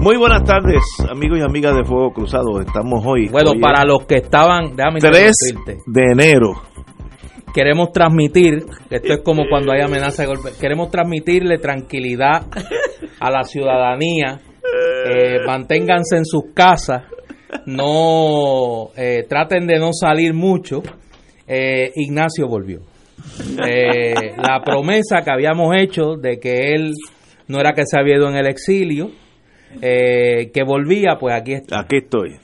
Muy buenas tardes, amigos y amigas de Fuego Cruzado. Estamos hoy. Bueno, hoy para es los que estaban. Déjame 3 interrumpirte. de enero. Queremos transmitir, esto es como cuando hay amenaza de golpe, queremos transmitirle tranquilidad a la ciudadanía. Eh, manténganse en sus casas, no eh, traten de no salir mucho. Eh, Ignacio volvió. La promesa que habíamos hecho de que él no era que se había ido en el exilio, eh, que volvía, pues aquí está. Aquí estoy.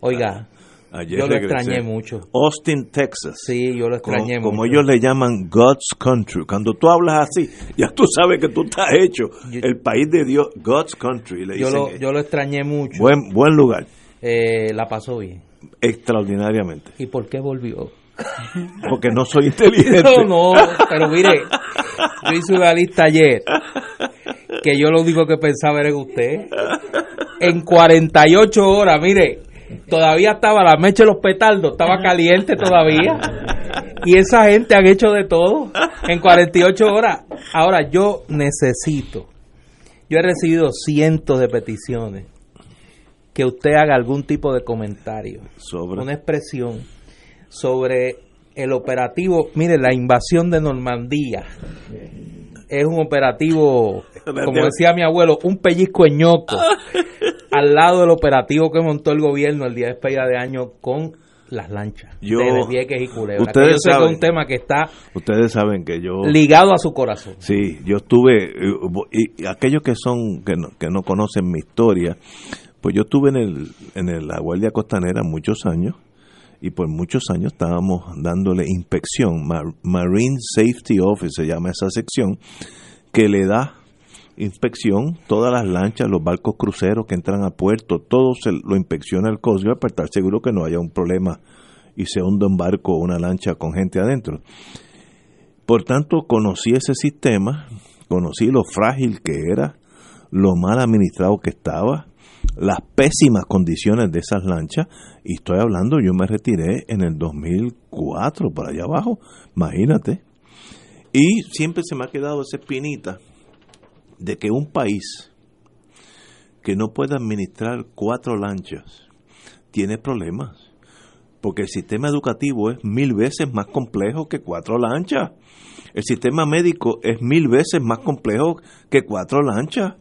Oiga, Ayer yo lo regresé. extrañé mucho. Austin, Texas. Sí, yo lo Como, extrañé como mucho. ellos le llaman God's Country. Cuando tú hablas así, ya tú sabes que tú estás hecho. Yo- el país de Dios, God's Country. Le yo dicen lo, yo lo extrañé mucho. buen, buen lugar. Eh, la pasó bien. Extraordinariamente. ¿Y por qué volvió? Porque no soy inteligente. No, no, pero mire, yo hice una lista ayer que yo lo único que pensaba era en usted. En 48 horas, mire, todavía estaba la mecha de los petardos, estaba caliente todavía. Y esa gente han hecho de todo en 48 horas. Ahora, yo necesito, yo he recibido cientos de peticiones que usted haga algún tipo de comentario Sobre. una expresión sobre el operativo, mire, la invasión de Normandía es un operativo, como decía mi abuelo, un pellizco ñoco al lado del operativo que montó el gobierno el día de despedida de año con las lanchas Yo- de Vieques y Culebra. que ustedes yo sé que es saben- un tema que está Ustedes saben que yo. ligado a su corazón. Sí, yo estuve, eh, y, y aquellos que son, que no, que no conocen mi historia, pues yo estuve en, el, en el- la Guardia Costanera muchos años, y por muchos años estábamos dándole inspección, Mar- Marine Safety Office se llama esa sección, que le da inspección, todas las lanchas, los barcos cruceros que entran a puerto, todo se lo inspecciona el Coast para estar seguro que no haya un problema y se hunda un barco o una lancha con gente adentro. Por tanto, conocí ese sistema, conocí lo frágil que era, lo mal administrado que estaba, las pésimas condiciones de esas lanchas, y estoy hablando, yo me retiré en el 2004, por allá abajo, imagínate. Y siempre se me ha quedado esa espinita de que un país que no puede administrar cuatro lanchas tiene problemas, porque el sistema educativo es mil veces más complejo que cuatro lanchas. El sistema médico es mil veces más complejo que cuatro lanchas.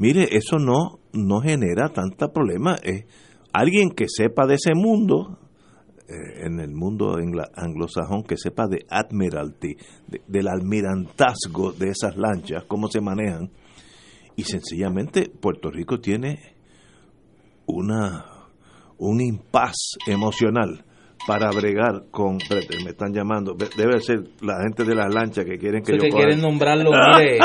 Mire, eso no, no genera tanta problema. Es alguien que sepa de ese mundo, eh, en el mundo anglosajón, que sepa de admiralty, de- del almirantazgo de esas lanchas, cómo se manejan. Y sencillamente Puerto Rico tiene una un impas emocional para bregar con espérate, me están llamando debe ser la gente de las lanchas que quieren que Eso yo que coja- quieren nombrarlo, mire,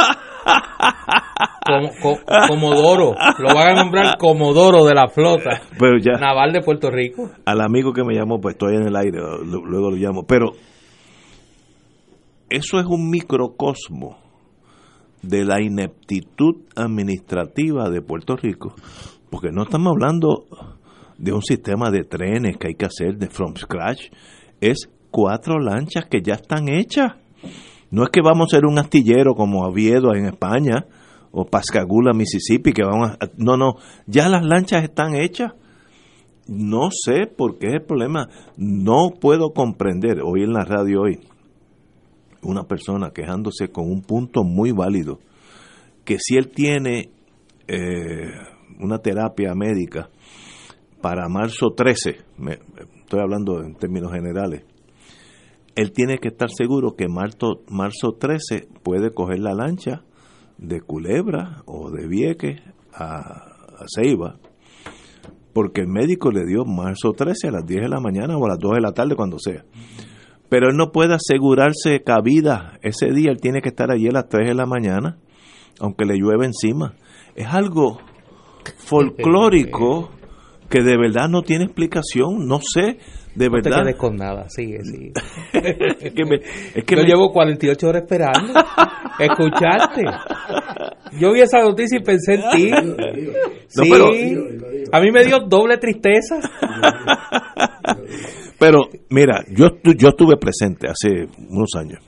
como, co- Comodoro, lo van a nombrar Comodoro de la flota. Pero ya. Naval de Puerto Rico. al amigo que me llamó pues estoy en el aire lo- luego lo llamo. Pero eso es un microcosmo de la ineptitud administrativa de Puerto Rico porque no estamos hablando de un sistema de trenes que hay que hacer de from scratch. Es cuatro lanchas que ya están hechas. No es que vamos a ser un astillero como Oviedo en España o Pascagoula, Mississippi, que vamos a... No, no, ya las lanchas están hechas. No sé por qué es el problema. No puedo comprender, hoy en la radio hoy, una persona quejándose con un punto muy válido, que si él tiene eh, una terapia médica para marzo 13, me- estoy hablando en términos generales, él tiene que estar seguro que marzo, marzo 13 puede coger la lancha de Culebra o de Vieques a, a Ceiba porque el médico le dio marzo 13 a las 10 de la mañana o a las 2 de la tarde, cuando sea. Pero él no puede asegurarse cabida. Ese día él tiene que estar allí a las 3 de la mañana, aunque le llueve encima. Es algo folclórico que de verdad no tiene explicación. No sé, de verdad. No te quedes con nada, sigue, sigue. es que me, es que Yo me- llevo 48 horas esperando escucharte. Yo vi esa noticia y pensé en ti. No, Sí, pero- a mí me dio doble tristeza. Pero mira, yo, yo estuve presente hace unos años,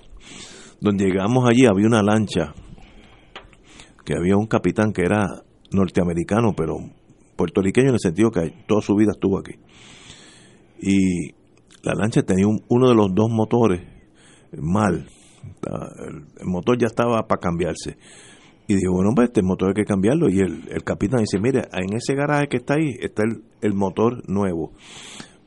donde llegamos allí, había una lancha, que había un capitán que era norteamericano, pero puertorriqueño en el sentido que toda su vida estuvo aquí. Y la lancha tenía un- uno de los dos motores mal, el, motor ya estaba para cambiarse. Y digo, bueno, pues este motor hay que cambiarlo. Y el, el capitán dice, mire, en ese garaje que está ahí está el, el motor nuevo.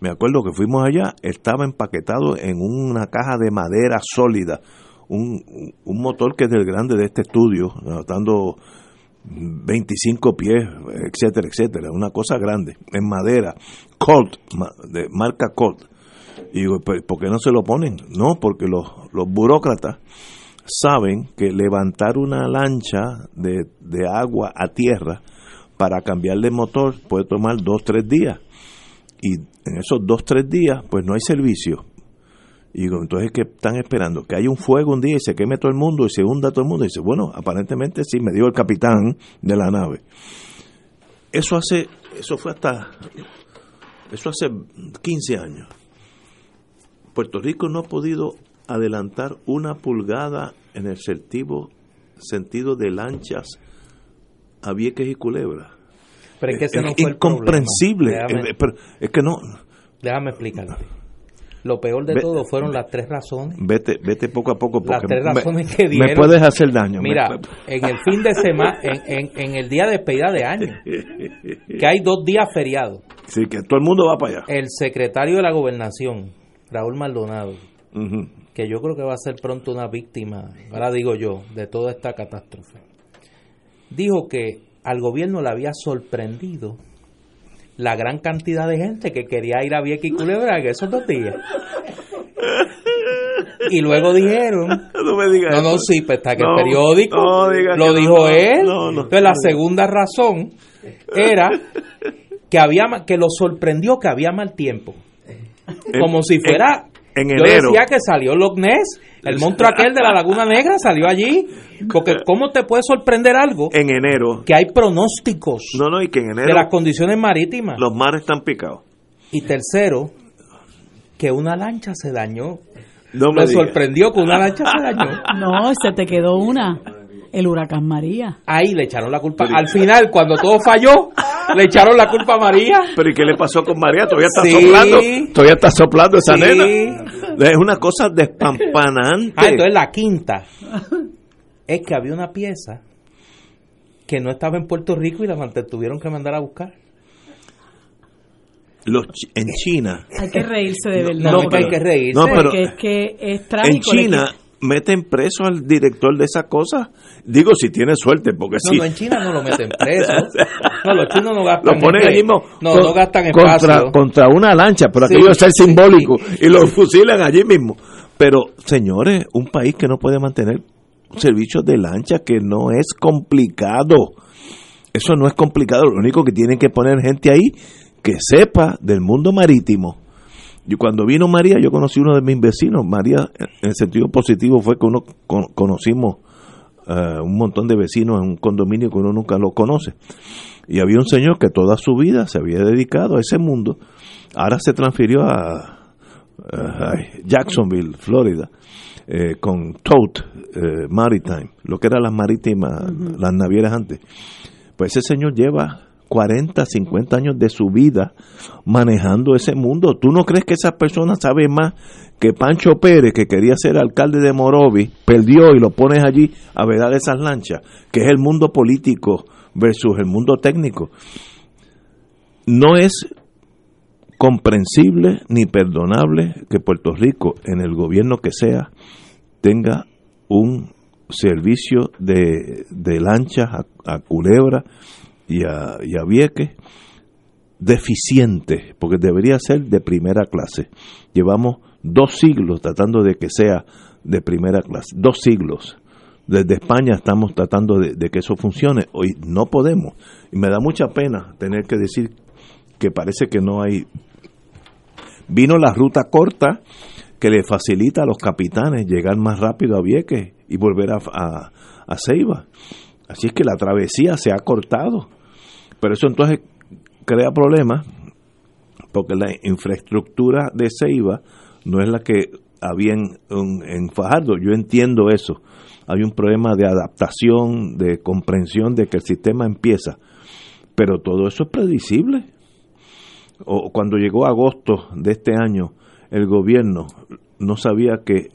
Me acuerdo que fuimos allá, estaba empaquetado en una caja de madera sólida, un, un motor que es del grande de este estudio, dando 25 pies, etcétera, etcétera, una cosa grande, en madera, Colt, de marca Colt. Y digo, "Pero, ¿por qué no se lo ponen? No, porque los, los burócratas saben que levantar una lancha de, de agua a tierra para cambiarle motor puede tomar dos, tres días y en esos dos, tres días, pues no hay servicio. Y digo, entonces, ¿qué están esperando? Que haya un fuego un día y se queme todo el mundo y se hunda todo el mundo. Y dice, bueno, aparentemente sí, me dijo el capitán de la nave. Eso hace, eso fue hasta, eso hace 15 años. Puerto Rico no ha podido adelantar una pulgada en el sentido, sentido de lanchas a Vieques y Culebra. Pero es que ese Es no fue el incomprensible. problema. Déjame, Eh, pero es que no. déjame explicarte. Lo peor de Ve- todo fueron las tres razones. Vete, vete poco a poco porque Las tres me- razones que me, dieron. puedes hacer daño. Mira, Me- en el fin de semana, en, en, en el día de despedida de año, que hay dos días feriados, sí, que todo el mundo va para allá. el secretario de la gobernación, Raúl Maldonado, Ujú. que yo creo que va a ser pronto una víctima, ahora digo yo, de toda esta catástrofe, dijo que al gobierno le había sorprendido la gran cantidad de gente que quería ir a Vieques y Culebra en esos dos días. Y luego dijeron No me digas No, no, sí, pues está que No, el periódico no lo dijo él. Entonces la segunda razón era que había que lo sorprendió que había mal tiempo. En- Como si fuera en yo enero. decía que salió Loch Ness, el monstruo aquel de la Laguna Negra salió allí, porque cómo te puede sorprender algo En enero. que hay pronósticos No, no, y que en de enero las condiciones marítimas. los mares están picados. Y tercero, que una lancha se dañó. No me Me sorprendió que una lancha se dañó. No, se te quedó una. El huracán María. Ahí le echaron la culpa. Al final, cuando todo falló, le echaron la culpa a María. Pero ¿y qué le pasó con María? Todavía está Sí. soplando. Todavía está soplando esa Sí. nena. Es una cosa despampanante. Ah, entonces la quinta es que había una pieza que no estaba en Puerto Rico y la tuvieron que mandar a buscar. Los en China, Hay que reírse de verdad. No, No, que pero- hay que reírse. no, pero- porque es que es en trágico. China meten preso al director de esa cosa. Digo, si tiene suerte, porque No, si no, en China no lo meten preso. No, los chinos no gastan lo ponen allí mismo No, con- no gastan espacio. contra una lancha, pero Sí, aquello es ser sí, simbólico y lo fusilan allí mismo. Pero, señores, un país que no puede mantener servicios de lancha que no es complicado. Eso no es complicado, lo único que tienen que poner gente ahí que sepa del mundo marítimo. Yo cuando vino María, yo conocí uno de mis vecinos. María, en el sentido positivo, fue que uno con- conocimos eh, un montón de vecinos en un condominio que uno nunca lo conoce. Y había un señor que toda su vida se había dedicado a ese mundo. Ahora se transfirió a, a Jacksonville, Florida, eh, con Tote eh, Maritime, lo que eran las marítimas, las navieras antes. Pues ese señor lleva 40, 50 años de su vida manejando ese mundo. ¿Tú no crees que esa persona sabe más que Pancho Pérez, que quería ser alcalde de Morovi, perdió y lo pones allí a vedar esas lanchas, que es el mundo político versus el mundo técnico? No es comprensible ni perdonable que Puerto Rico, en el gobierno que sea, tenga un servicio de, de lanchas a Culebra y a, y a Vieques deficiente, porque debería ser de primera clase. Llevamos dos siglos tratando de que sea de primera clase, dos siglos. Desde España estamos tratando de, que eso funcione. Hoy no podemos. Y me da mucha pena tener que decir que parece que no hay... Vino la ruta corta que le facilita a los capitanes llegar más rápido a Vieques y volver a, a, a Ceiba. Así es que la travesía se ha cortado. Pero eso entonces crea problemas porque la infraestructura de Ceiba no es la que había en, Fajardo. Yo entiendo eso. Hay un problema de adaptación, de comprensión de que el sistema empieza. Pero todo eso es predecible. O cuando llegó agosto de este año, el gobierno no sabía que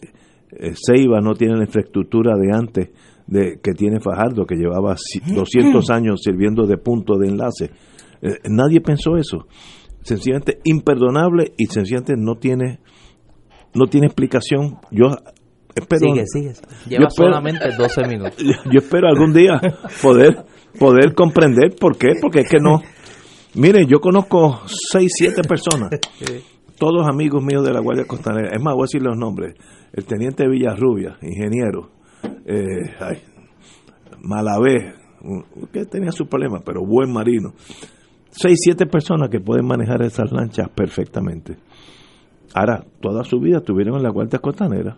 eh, Ceiba no tiene la infraestructura de antes de que tiene Fajardo, que llevaba 200 años sirviendo de punto de enlace. Eh, nadie pensó eso. Sencillamente imperdonable y sencillamente no tiene no tiene explicación. Yo espero Sigue, sigue. Lleva solamente 12 minutos. Yo espero algún día poder poder comprender por qué, porque es que no. Mire, yo conozco 6, 7 personas, todos amigos míos de la Guardia Costanera. Es más, voy a decir los nombres. El teniente Villarrubia, ingeniero, eh, ay, Malavé, que tenía sus problemas, pero buen marino. Seis, siete personas que pueden manejar esas lanchas perfectamente. Ahora, toda su vida estuvieron en la Guardia Costanera.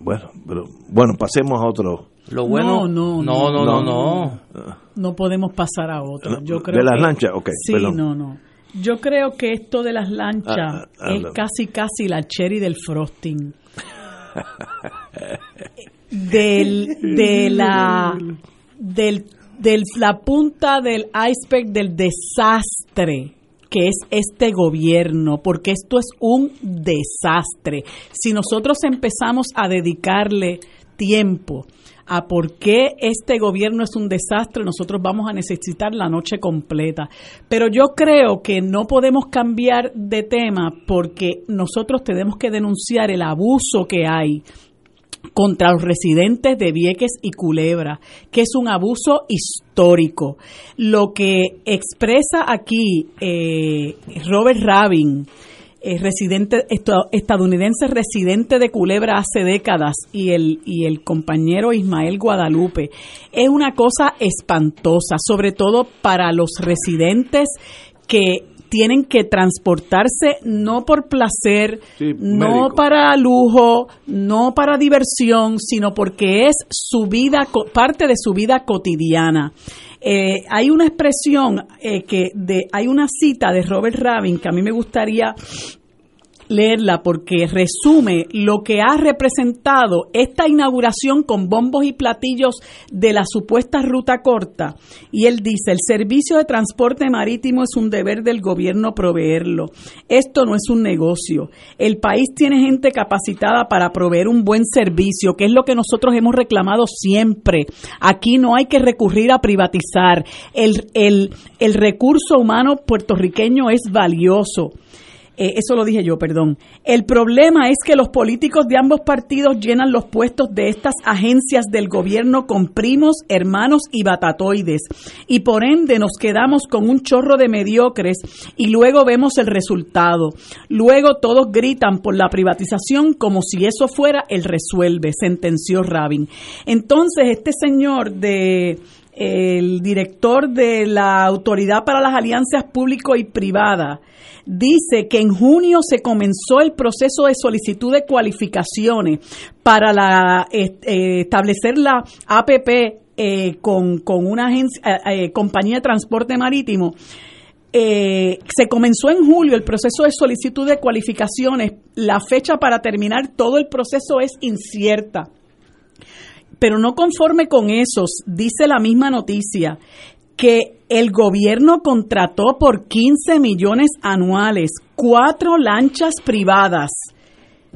Bueno, pero bueno, pasemos a otro. Lo bueno, no, no, no, no, no. No, podemos pasar a otro. Yo creo de las que- lanchas, ok. Sí, perdón. no, no. Yo creo que esto de las lanchas Ah, ah, es casi, casi la cherry del frosting. Del, de la, del, del, la punta del iceberg del desastre que es este gobierno, porque esto es un desastre. Si nosotros empezamos a dedicarle tiempo a por qué este gobierno es un desastre, nosotros vamos a necesitar la noche completa. Pero yo creo que no podemos cambiar de tema porque nosotros tenemos que denunciar el abuso que hay contra los residentes de Vieques y Culebra, que es un abuso histórico. Lo que expresa aquí eh, Robert Rabin, eh, residente esta- estadounidense residente de Culebra hace décadas y el y el compañero Ismael Guadalupe es una cosa espantosa, sobre todo para los residentes que tienen que transportarse no por placer, Sí, no médico. para lujo, no para diversión, sino porque es su vida, parte de su vida cotidiana. Eh, hay una expresión eh, que de, hay una cita de Robert Rabin que a mí me gustaría leerla porque resume lo que ha representado esta inauguración con bombos y platillos de la supuesta ruta corta. Y él dice, el servicio de transporte marítimo es un deber del gobierno proveerlo. Esto no es un negocio. El país tiene gente capacitada para proveer un buen servicio, que es lo que nosotros hemos reclamado siempre. Aquí no hay que recurrir a privatizar. El, el, el recurso humano puertorriqueño es valioso. Eh, eso lo dije yo, perdón. El problema es que los políticos de ambos partidos llenan los puestos de estas agencias del gobierno con primos, hermanos y batatoides. Y por ende nos quedamos con un chorro de mediocres y luego vemos el resultado. Luego todos gritan por la privatización como si eso fuera el resuelve, sentenció Rabin. Entonces, este señor de el director de la Autoridad para las Alianzas Público y Privada, dice que en junio se comenzó el proceso de solicitud de cualificaciones para la, eh, establecer la APP eh, con, una agencia, eh, eh, compañía de transporte marítimo. Se comenzó en julio el proceso de solicitud de cualificaciones. La fecha para terminar todo el proceso es incierta. Pero no conforme con eso, dice la misma noticia que el gobierno contrató por 15 millones anuales cuatro lanchas privadas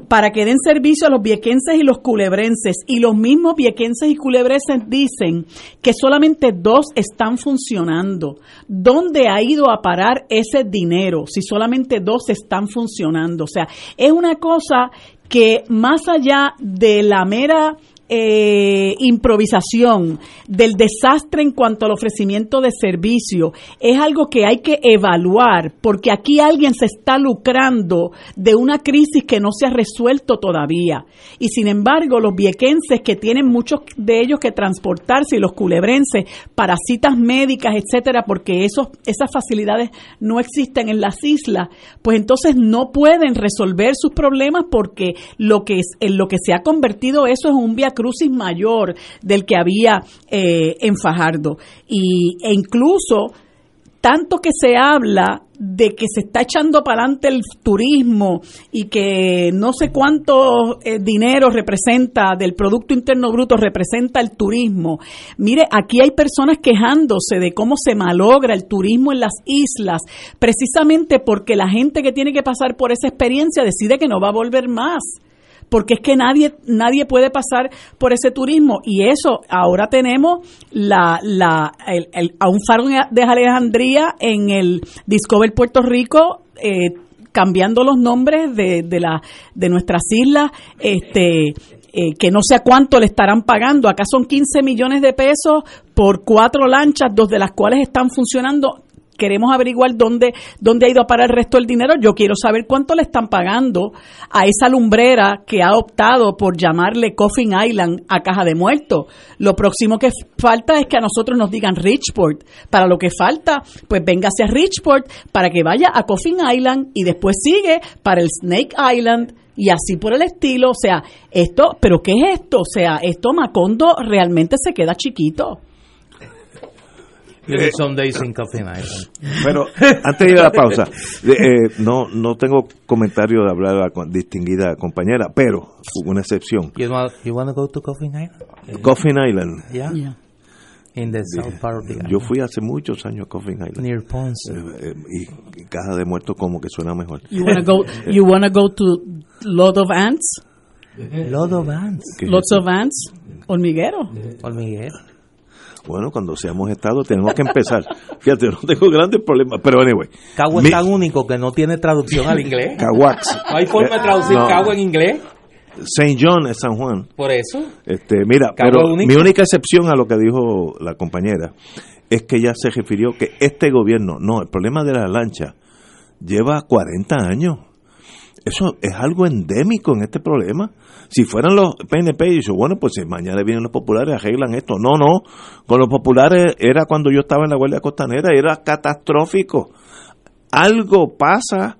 para que den servicio a los viequenses y los culebrenses. Y los mismos viequenses y culebrenses dicen que solamente dos están funcionando. ¿Dónde ha ido a parar ese dinero si solamente dos están funcionando? O sea, es una cosa que más allá de la mera eh, improvisación, del desastre en cuanto al ofrecimiento de servicio, es algo que hay que evaluar, porque aquí alguien se está lucrando de una crisis que no se ha resuelto todavía. Y sin embargo, los viequenses que tienen muchos de ellos que transportarse y los culebrenses para citas médicas, etcétera, porque esos, esas facilidades no existen en las islas, pues entonces no pueden resolver sus problemas porque lo que es, en lo que se ha convertido eso es un via crucis mayor del que había eh, en Fajardo. Y, e incluso tanto que se habla de que se está echando para adelante el turismo y que no sé cuánto eh, dinero representa del Producto Interno Bruto representa el turismo. Mire, aquí hay personas quejándose de cómo se malogra el turismo en las islas, precisamente porque la gente que tiene que pasar por esa experiencia decide que no va a volver más porque es que nadie nadie puede pasar por ese turismo y eso ahora tenemos la, la el, a un faro de Alejandría en el Discover Puerto Rico eh, cambiando los nombres de, de, la, de nuestras islas este eh, que no sé a cuánto le estarán pagando. Acá son 15 millones de pesos por cuatro lanchas, dos de las cuales están funcionando queremos averiguar dónde, dónde ha ido a parar el resto del dinero. Yo quiero saber cuánto le están pagando a esa lumbrera que ha optado por llamarle Coffin Island a Caja de Muertos. Lo próximo que falta es que a nosotros nos digan Richport. Para lo que falta, pues véngase a Richport para que vaya a Coffin Island y después sigue para el Snake Island y así por el estilo. O sea, esto, pero ¿qué es esto? O sea, esto Macondo realmente se queda chiquito. Eh, pero antes de ir a la pausa, eh, no no tengo comentario de hablar a la distinguida compañera, pero hubo una excepción. You, want, to go to Coffin Island? Coffin Island. Yeah. yeah. In the south part of the Yo fui hace muchos años a Coffin Island. Near Ponce. Eh, y Caja de Muertos como que suena mejor. You want to go, you wanna go to Lot of Ants? Lot of Ants. Lots of Ants. Hormiguero. Hormiguero. Bueno, cuando seamos Estado tenemos que empezar. Fíjate, no tengo grandes problemas, pero anyway. Cagua es tan único que no tiene traducción al inglés. Caguax. ¿No hay forma de traducir Cagua en inglés? St. John es San Juan. Por eso. Este, mira, pero mi única excepción a lo que dijo la compañera es que ella se refirió que este gobierno, no, el problema de la lancha lleva 40 años. Eso es algo endémico en este problema. Si fueran los PNP, y dice, bueno, pues si mañana vienen los populares, arreglan esto. No, no. Con los populares era cuando yo estaba en la Guardia Costanera, era catastrófico. Algo pasa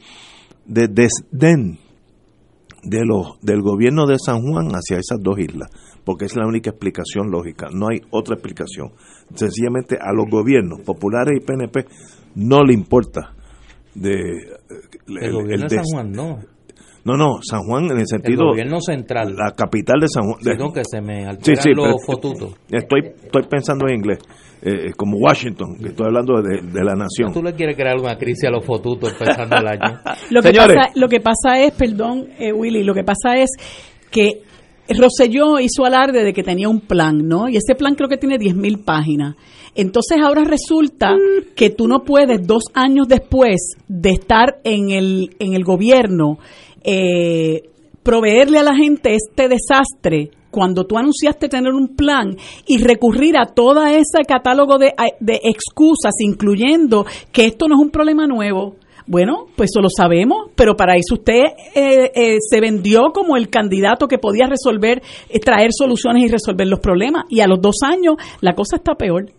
de desdén de los, del gobierno de San Juan hacia esas dos islas, porque es la única explicación lógica, no hay otra explicación. Sencillamente a los gobiernos populares y PNP no le importa de el, gobierno de San Juan no. No, no, San Juan en el sentido. El gobierno central. La capital de San Juan. que se me alteran sí, los fotutos. Estoy, estoy pensando en inglés. Eh, como Washington, que estoy hablando de, la nación. ¿Tú le quieres crear una crisis a los fotutos empezando el año? lo, que pasa, lo que pasa es, perdón, eh, Willy, lo que pasa es que Roselló hizo alarde de que tenía un plan, ¿no? Y ese plan creo que tiene 10.000 páginas. Entonces ahora resulta que tú no puedes dos años después de estar en el, en el gobierno eh, proveerle a la gente este desastre cuando tú anunciaste tener un plan y recurrir a todo ese catálogo de, de excusas, incluyendo que esto no es un problema nuevo, bueno, pues eso lo sabemos, pero para eso usted eh, eh, se vendió como el candidato que podía resolver, eh, traer soluciones y resolver los problemas. Y a los dos años la cosa está peor.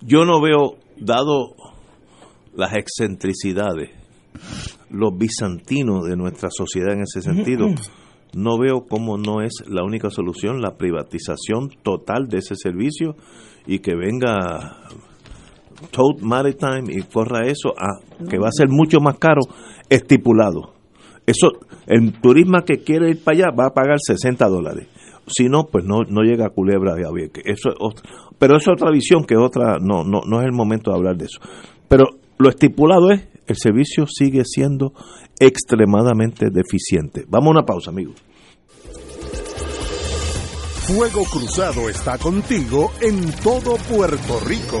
Yo no veo, dado las excentricidades, los bizantinos de nuestra sociedad en ese sentido, no veo cómo no es la única solución la privatización total de ese servicio y que venga Toad Maritime y corra eso a que va a ser mucho más caro estipulado. Eso, el turismo que quiere ir para allá va a pagar 60 dólares. Si no, pues no, no llega a Culebra de Avieque. Eso pero es otra visión que otra, no, no, no es el momento de hablar de eso. Pero lo estipulado es, el servicio sigue siendo extremadamente deficiente. Vamos a una pausa, amigos. Fuego Cruzado está contigo en todo Puerto Rico.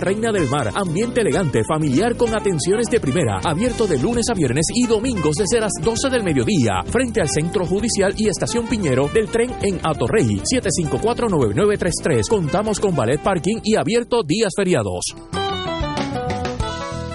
Reina del Mar, ambiente elegante, familiar con atenciones de primera, abierto de lunes a viernes y domingos desde las 12 del mediodía, frente al Centro Judicial y Estación Piñero del tren en Atorrey, 7549933. Contamos con ballet parking y abierto días feriados.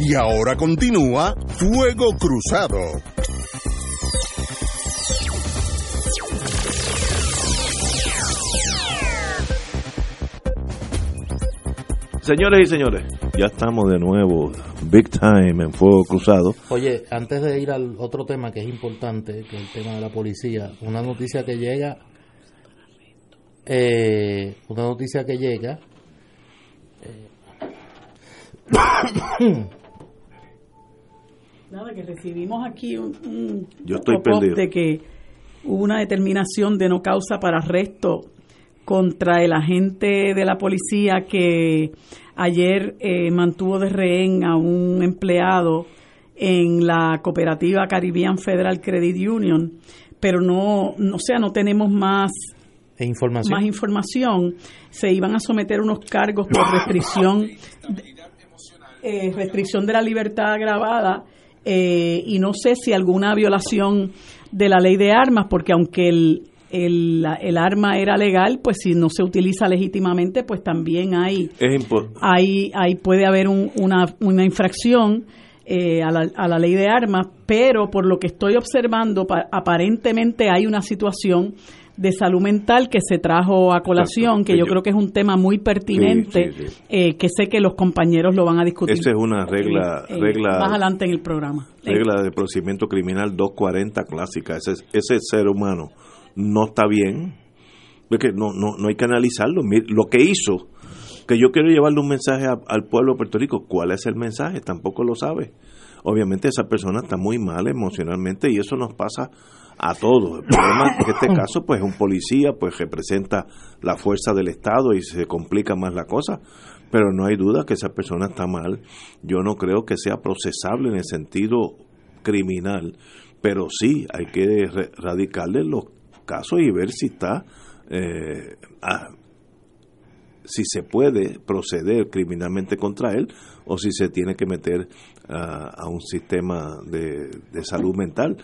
Y ahora continúa Fuego Cruzado. Señores y señores, ya estamos de nuevo, big time en Fuego Cruzado. Oye, antes de ir al otro tema que es importante, que es el tema de la policía, una noticia que llega, eh, una noticia que llega, eh, Nada, que recibimos aquí un, un Yo estoy perdido. de que hubo una determinación de no causa para arresto contra el agente de la policía que ayer eh, mantuvo de rehén a un empleado en la cooperativa Caribbean Federal Credit Union, pero no, no o sea, no tenemos más e información. más información. Se iban a someter unos cargos por restricción eh, restricción de la libertad agravada eh, y no sé si alguna violación de la ley de armas, porque aunque el, el, el arma era legal, pues si no se utiliza legítimamente, pues también hay, hay, hay puede haber un- una, una infracción eh, a, la, a la ley de armas, pero por lo que estoy observando, pa- aparentemente hay una situación de salud mental que se trajo a colación, Exacto, que que yo yo- creo que es un tema muy pertinente, Sí, sí, sí. eh, que sé que los compañeros lo van a discutir. Esa es una regla- eh, regla- más adelante en el programa. regla de procedimiento criminal 240 clásica. Ese, ese ser humano no está bien. Es que no, no, no hay que analizarlo. Lo que hizo, que yo quiero llevarle un mensaje a- al pueblo de Puerto Rico. ¿Cuál es el mensaje? Tampoco lo sabe. Obviamente esa persona está muy mal emocionalmente y eso nos pasa a todos. El problema es que este caso, pues un policía, pues representa la fuerza del Estado y se complica más la cosa. Pero no hay duda que esa persona está mal. Yo no creo que sea procesable en el sentido criminal, pero sí hay que radicarle los casos y ver si está, eh, ah, si se puede proceder criminalmente contra él o si se tiene que meter ah, a un sistema de, de salud mental.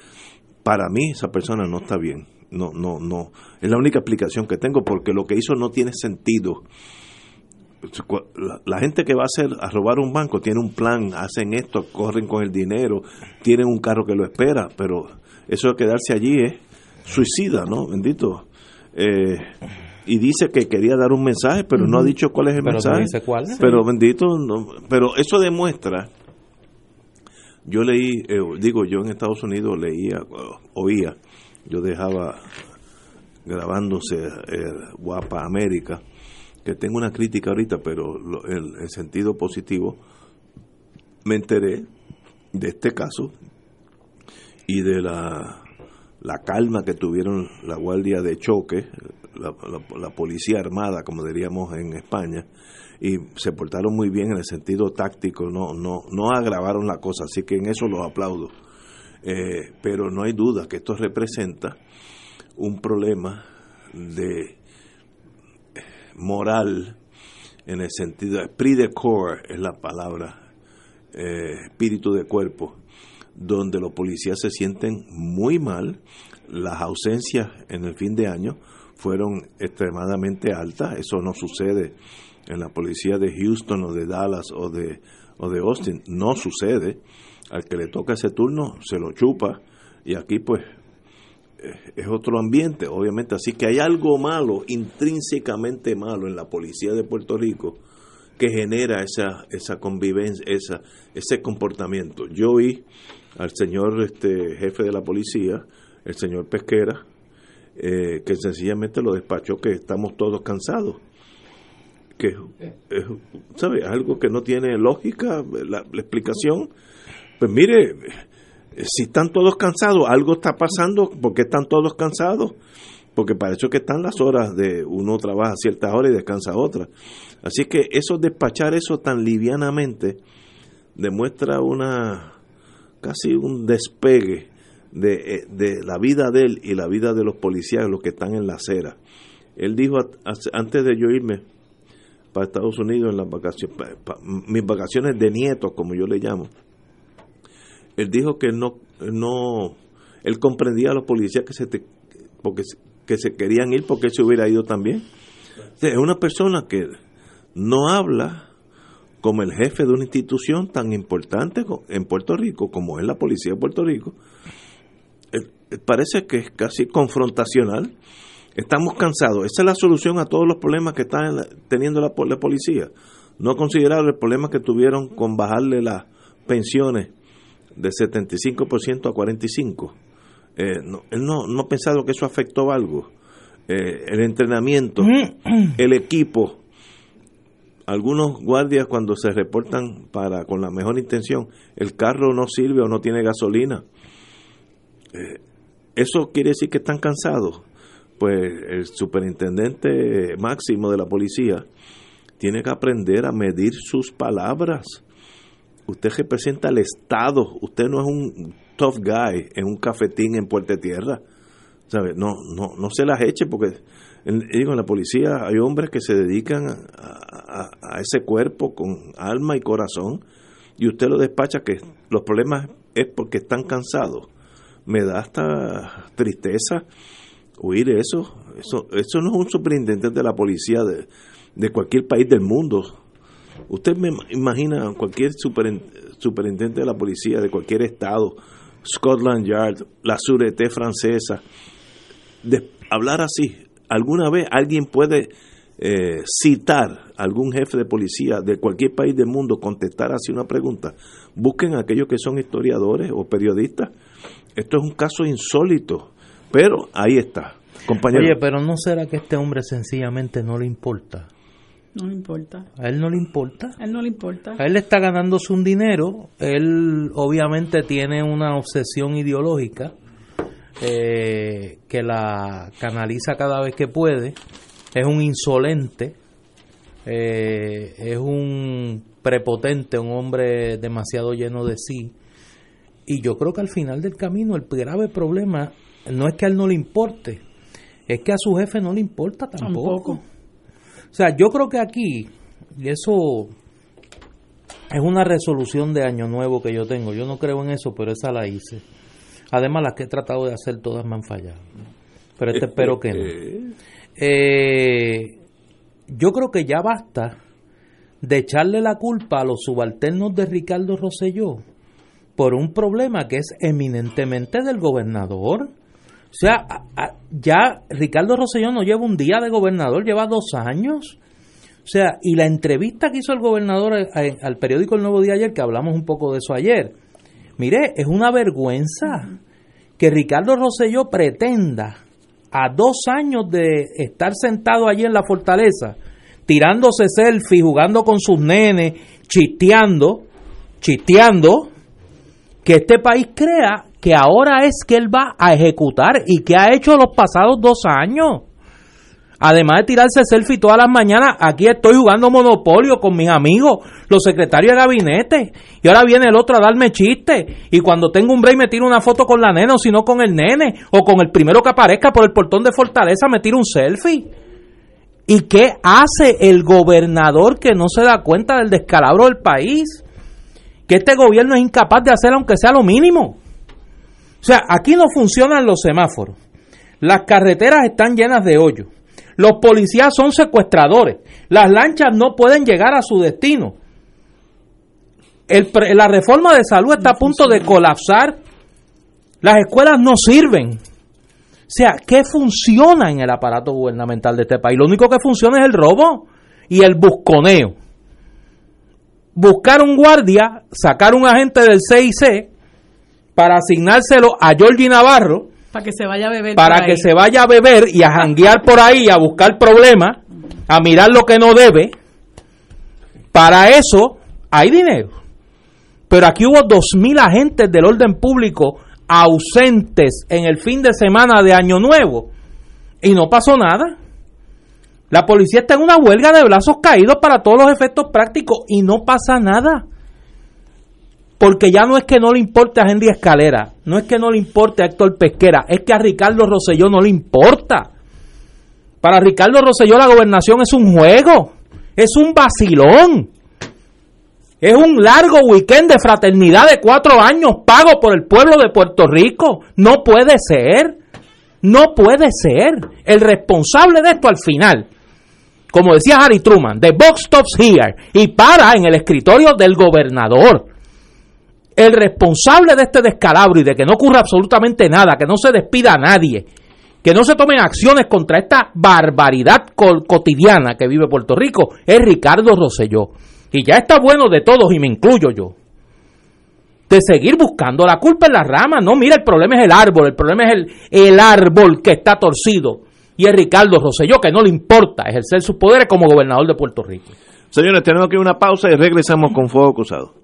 Para mí esa persona no está bien. No, no, no. Es la única explicación que tengo porque lo que hizo no tiene sentido. La, la gente que va a hacer a robar un banco tiene un plan, hacen esto, corren con el dinero, tienen un carro que lo espera, pero eso de quedarse allí es suicida, ¿no? Bendito. Eh, y dice que quería dar un mensaje, pero no ha dicho cuál es el Pero mensaje. dice cuál. Pero bendito, no, pero eso demuestra. Yo leí, eh, digo, yo en Estados Unidos leía, oía, yo dejaba grabándose eh, Guapa América, que tengo una crítica ahorita, pero lo- el, el sentido positivo, me enteré de este caso y de la, la calma que tuvieron la guardia de choque, la, la- la policía armada, como diríamos en España, y se portaron muy bien en el sentido táctico, no, no, no agravaron la cosa, así que en eso los aplaudo. Eh, pero no hay duda que esto representa un problema de moral en el sentido, esprit de corps es la palabra, eh, espíritu de cuerpo, donde los policías se sienten muy mal, las ausencias en el fin de año fueron extremadamente altas, eso no sucede en la policía de Houston o de Dallas o de, o de Austin, no sucede, al que le toca ese turno se lo chupa y aquí pues eh, es otro ambiente, obviamente, así que hay algo malo, intrínsecamente malo en la policía de Puerto Rico que genera esa esa convivencia, esa ese comportamiento. Yo oí al señor este jefe de la policía, el señor Pesquera, eh, que sencillamente lo despachó que estamos todos cansados. Que es, ¿sabe? Algo que no tiene lógica, la, explicación. Pues mire, si están todos cansados, algo está pasando, porque están todos cansados? Porque para eso que están las horas de uno trabaja ciertas horas y descansa otras. Así que eso despachar eso tan livianamente demuestra una casi un despegue de, eh, de la vida de él y la vida de los policías, los que están en la acera. Él dijo a- a- antes de yo irme para Estados Unidos en las vacaciones, mis vacaciones de nietos, como yo le llamo, él dijo que no, no, él comprendía a los policías que se, te- porque, que se querían ir porque él se hubiera ido también. Es una persona que no habla como el jefe de una institución tan importante en Puerto Rico como es la policía de Puerto Rico. Él parece que es casi confrontacional. Estamos cansados. Esa es la solución a todos los problemas que está la- teniendo la, po- la policía. No considerar el problema que tuvieron con bajarle las pensiones de 75% a 45%. Eh, no, no, no ha pensado que eso afectó algo. Eh, el entrenamiento, el equipo. Algunos guardias cuando se reportan para con la mejor intención, el carro no sirve o no tiene gasolina. Eh, eso quiere decir que están cansados. Pues el superintendente máximo de la policía tiene que aprender a medir sus palabras. Usted representa al Estado, usted no es un tough guy en un cafetín en Puerto Tierra. ¿Sabe? No, no, no se las eche porque en, digo, en la policía hay hombres que se dedican a, a- a ese cuerpo con alma y corazón y usted lo despacha que los problemas es porque están cansados. Me da hasta tristeza oír eso. Eso, eso no es un superintendente de la policía de, de cualquier país del mundo. Usted me imagina cualquier superin- superintendente de la policía de cualquier estado, Scotland Yard, la Sûreté francesa, hablar así. ¿Alguna vez alguien puede eh, citar algún jefe de policía de cualquier país del mundo, contestar así una pregunta? Busquen a aquellos que son historiadores o periodistas. Esto es un caso insólito, pero ahí está. Compañero. Oye, pero ¿no será que este hombre sencillamente no le importa? No le importa. A él no le importa. A él no le importa. A él está ganándose un dinero. Él obviamente tiene una obsesión ideológica eh, que la canaliza cada vez que puede. Es un insolente. eh, es un prepotente, un hombre demasiado lleno de sí. Y yo creo que al final del camino el grave problema no es que a él no le importe, es que a su jefe no le importa tampoco. Tampoco. O sea, yo creo que aquí, y eso es una resolución de año nuevo que yo tengo, yo no creo en eso, pero esa la hice. Además, las que he tratado de hacer todas me han fallado. pero este espero que no. Eh, yo creo que ya basta de echarle la culpa a los subalternos de Ricardo Rosselló por un problema que es eminentemente del gobernador. O sea, ya Ricardo Rosselló no lleva un día de gobernador, lleva dos años. O sea, y la entrevista que hizo el gobernador al periódico El Nuevo Día ayer, que hablamos un poco de eso ayer, mire, es una vergüenza que Ricardo Rosselló pretenda a dos años de estar sentado allí en la fortaleza, tirándose selfie, jugando con sus nenes, chisteando, chisteando, que este país crea que ahora es que él va a ejecutar y que ha hecho los pasados dos años. Además de tirarse selfie todas las mañanas, aquí estoy jugando monopolio con mis amigos, los secretarios de gabinete. Y ahora viene el otro a darme chiste. Y cuando tengo un break me tiro una foto con la nena o si no con el nene. O con el primero que aparezca por el portón de Fortaleza me tiro un selfie. ¿Y qué hace el gobernador que no se da cuenta del descalabro del país? Que este gobierno es incapaz de hacer aunque sea lo mínimo. O sea, aquí no funcionan los semáforos. Las carreteras están llenas de hoyos los policías son secuestradores. Las lanchas no pueden llegar a su destino. la reforma de salud está a punto de colapsar. Las escuelas no sirven. O sea, ¿qué funciona en el aparato gubernamental de este país? Lo único que funciona es el robo y el busconeo. Buscar un guardia, sacar un agente del CIC para asignárselo a Georgie Navarro para que se vaya a beber. Para que se vaya a beber y a janguear por ahí, a buscar problemas, a mirar lo que no debe. Para eso hay dinero. Pero aquí hubo dos mil agentes del orden público ausentes en el fin de semana de Año Nuevo y no pasó nada. La policía está en una huelga de brazos caídos para todos los efectos prácticos y no pasa nada porque ya no es que no le importe a Henry Escalera, no es que no le importe a Héctor Pesquera, es que a Ricardo Rosselló no le importa. Para Ricardo Rosselló la gobernación es un juego, es un vacilón. Es un largo weekend de fraternidad de cuatro años pago por el pueblo de Puerto Rico. No puede ser. No puede ser. El responsable de esto al final, como decía Harry Truman, the box stops here y para en el escritorio del gobernador el responsable de este descalabro y de que no ocurra absolutamente nada, que no se despida a nadie, que no se tomen acciones contra esta barbaridad cotidiana que vive Puerto Rico, es Ricardo Rosselló. Y ya está bueno de todos, y me incluyo yo, de seguir buscando la culpa en la rama. No, mira, el problema es el árbol, el problema es el, el árbol que está torcido. Y es Ricardo Rosselló, que no le importa ejercer sus poderes como gobernador de Puerto Rico. Señores, tenemos aquí una pausa y regresamos con Fuego Cruzado.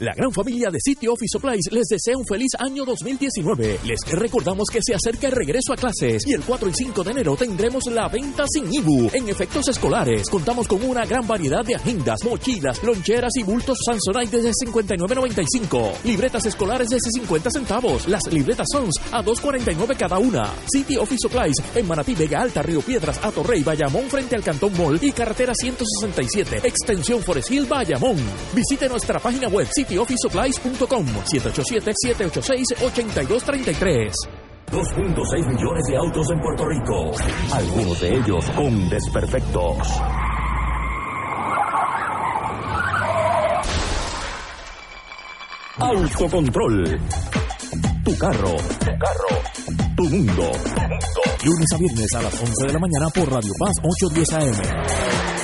La gran familia de City Office Supplies les desea un feliz año 2019. Les recordamos que se acerca el regreso a clases y el 4 y 5 de enero tendremos la venta sin IBU en efectos escolares. Contamos con una gran variedad de agendas, mochilas, loncheras y bultos Samsonite desde 59.95. Libretas escolares desde 50 centavos. Las libretas Sons a 2.49 cada una. City Office Supplies en Manatí, Vega Alta, Río Piedras, Atorrey, Bayamón frente al Cantón Mall y carretera 167, extensión Forest Hill, Bayamón. Visite nuestra página web cityofficesupplies.com 787-786-8233. 2.6 millones de autos en Puerto Rico, algunos de ellos con desperfectos. Autocontrol. Tu carro. Tu carro. Tu mundo. Lunes a viernes a las 11 de la mañana por Radio Paz 810 AM.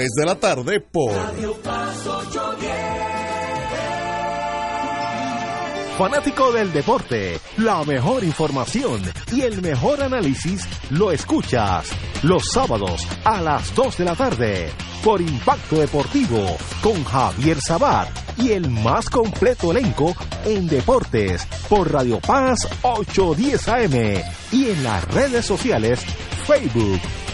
de la tarde por fanático del deporte, la mejor información y el mejor análisis lo escuchas los sábados a las 2 de la tarde por Impacto Deportivo con Javier Sabat y el más completo elenco en deportes por Radio Paz 810 AM y en las redes sociales Facebook,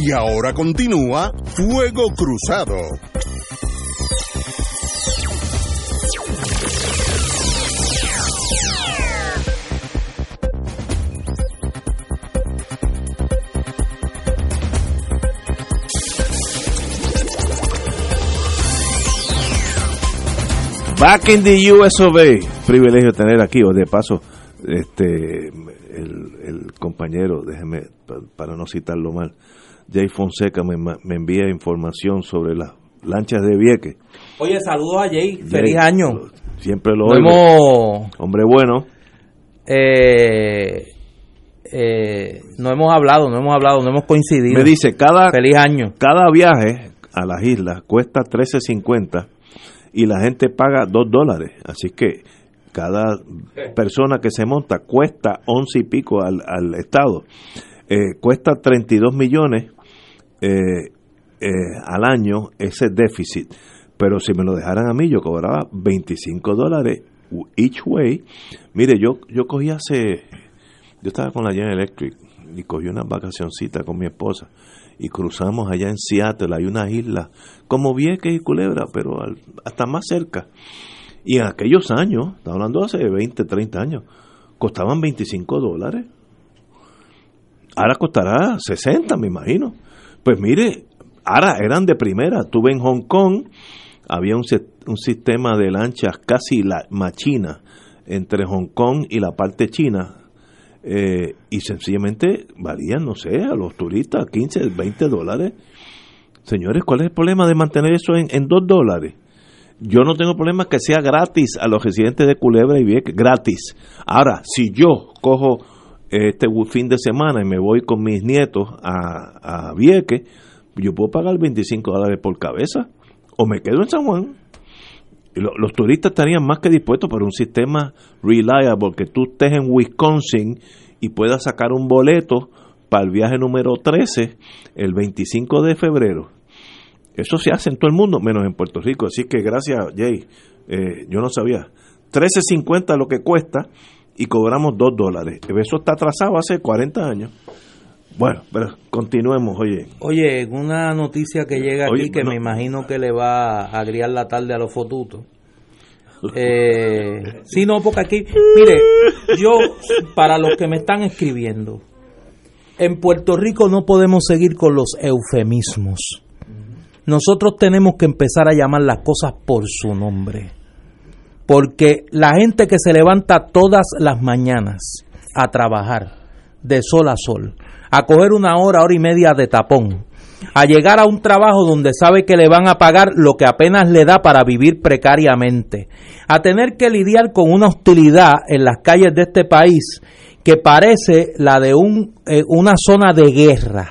Y ahora continúa Fuego Cruzado. Back in the US of A. Privilegio tener aquí, o de paso, este el, el compañero, déjeme, pa- para no citarlo mal, Jay Fonseca me, me envía información sobre las lanchas de Vieques. Oye, saludos a Jay. Feliz Jay, año. Siempre lo oigo. hemos, Hombre bueno. eh, eh, no hemos hablado, no hemos hablado, no hemos coincidido. Me dice, cada, Feliz año. cada viaje a las islas cuesta 13.50 y la gente paga 2 dólares. Así que cada persona que se monta cuesta 11 y pico al, al Estado. Eh, cuesta 32 millones eh, eh, al año ese déficit. Pero si me lo dejaran a mí, yo cobraba 25 dólares each way. Mire, yo, yo cogí hace... Yo estaba con la General Electric y cogí una vacacioncita con mi esposa y cruzamos allá en Seattle, hay unas islas como Vieques y Culebra, pero al- hasta más cerca. Y en aquellos años, estamos hablando hace 20, 30 años, costaban 25 dólares. Ahora costará 60, me imagino. Pues mire, ahora eran de primera. Tuve en Hong Kong, había un, un sistema de lanchas casi la machina entre Hong Kong y la parte china. eh, y sencillamente valían, no sé, a los turistas 15, 20 dólares. Señores, ¿cuál es el problema de mantener eso en, en 2 dólares? Yo no tengo problema que sea gratis a los residentes de Culebra y Vieques, gratis. Ahora, si yo cojo este fin de semana y me voy con mis nietos a, a Vieques, yo puedo pagar 25 dólares por cabeza o me quedo en San Juan. Y lo- los turistas estarían más que dispuestos por un sistema reliable, que tú estés en Wisconsin y puedas sacar un boleto para el viaje número 13 el 25 de febrero. Eso se hace en todo el mundo, menos en Puerto Rico. Así que gracias, Jay. Eh, yo no sabía. 13.50 lo que cuesta y cobramos 2 dólares. Eso está atrasado hace 40 años. Bueno, pero continuemos, oye. Oye, una noticia que llega aquí Oye, que no. me imagino que le va a agriar la tarde a los fotutos. Eh, sí, no, porque aquí, mire, yo, para los que me están escribiendo, en Puerto Rico no podemos seguir con los eufemismos. Nosotros tenemos que empezar a llamar las cosas por su nombre. Porque la gente que se levanta todas las mañanas a trabajar, de sol a sol, a coger una hora, hora y media de tapón, a llegar a un trabajo donde sabe que le van a pagar lo que apenas le da para vivir precariamente, a tener que lidiar con una hostilidad en las calles de este país que parece la de un, eh, una zona de guerra,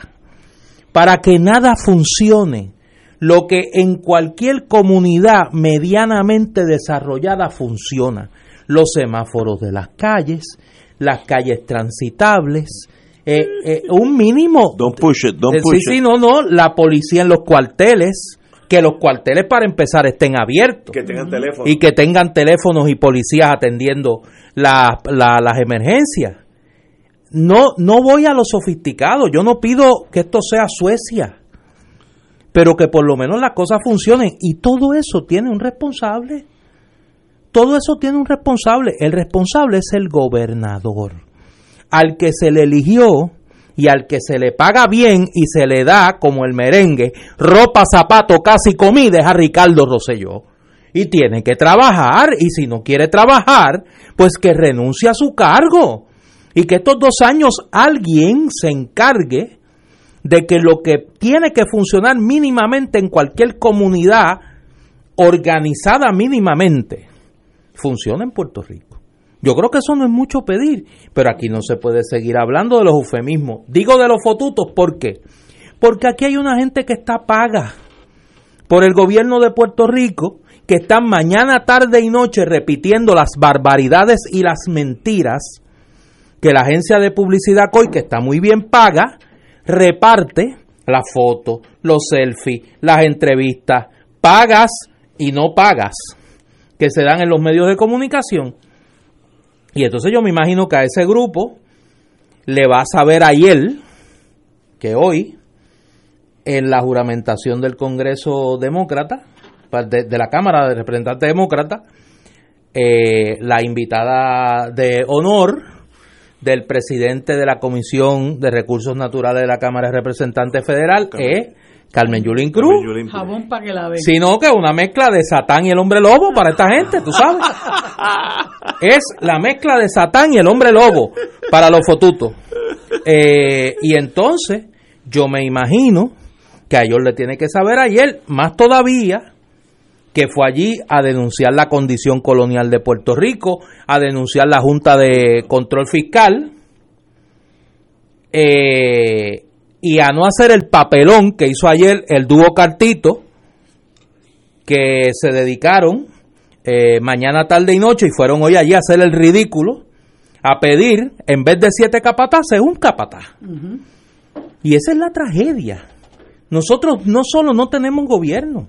para que nada funcione, lo que en cualquier comunidad medianamente desarrollada funciona. Los semáforos de las calles, las calles transitables, eh, eh, un mínimo... Don't push it, don't Eh, push sí, sí, no, no, la policía en los cuarteles, que los cuarteles para empezar estén abiertos Que tengan teléfono. y que tengan teléfonos y policías atendiendo la- la- las emergencias. No, no voy a lo sofisticado, yo no pido que esto sea Suecia, pero que por lo menos las cosas funcionen. Y todo eso tiene un responsable. Todo eso tiene un responsable. El responsable es el gobernador, al que se le eligió y al que se le paga bien y se le da, como el merengue, ropa, zapato, casa y comida, es a Ricardo Rosselló. Y tiene que trabajar, y si no quiere trabajar, pues que renuncie a su cargo. Y que estos dos años alguien se encargue de que lo que tiene que funcionar mínimamente en cualquier comunidad organizada mínimamente funcione en Puerto Rico. Yo creo que eso no es mucho pedir, pero aquí no se puede seguir hablando de los eufemismos. Digo de los fotutos, ¿por qué? Porque aquí hay una gente que está paga por el gobierno de Puerto Rico, que están mañana, tarde y noche repitiendo las barbaridades y las mentiras que la agencia de publicidad COI, que está muy bien paga, reparte las fotos, los selfies, las entrevistas, pagas y no pagas que se dan en los medios de comunicación. Y entonces yo me imagino que a ese grupo le va a saber ayer que hoy, en la juramentación del Congreso Demócrata, de, de la Cámara de Representantes Demócrata, eh, la invitada de honor del presidente de la Comisión de Recursos Naturales de la Cámara de Representantes Federal es Carmen Yulín Cruz. Jabón para que la vean. Sino que una mezcla de Satán y el hombre lobo para esta gente, tú sabes. es la mezcla de Satán y el hombre lobo para los fotutos. Eh, y entonces, yo me imagino que a ellos le tiene que saber ayer, más todavía, que fue allí a denunciar la condición colonial de Puerto Rico, a denunciar la Junta de Control Fiscal, eh, y a no hacer el papelón que hizo ayer el dúo Cartito, que se dedicaron eh, mañana, tarde y noche y fueron hoy allí a hacer el ridículo, a pedir, en vez de siete capataces, un capataz. Y esa es la tragedia. Nosotros no solo no tenemos gobierno,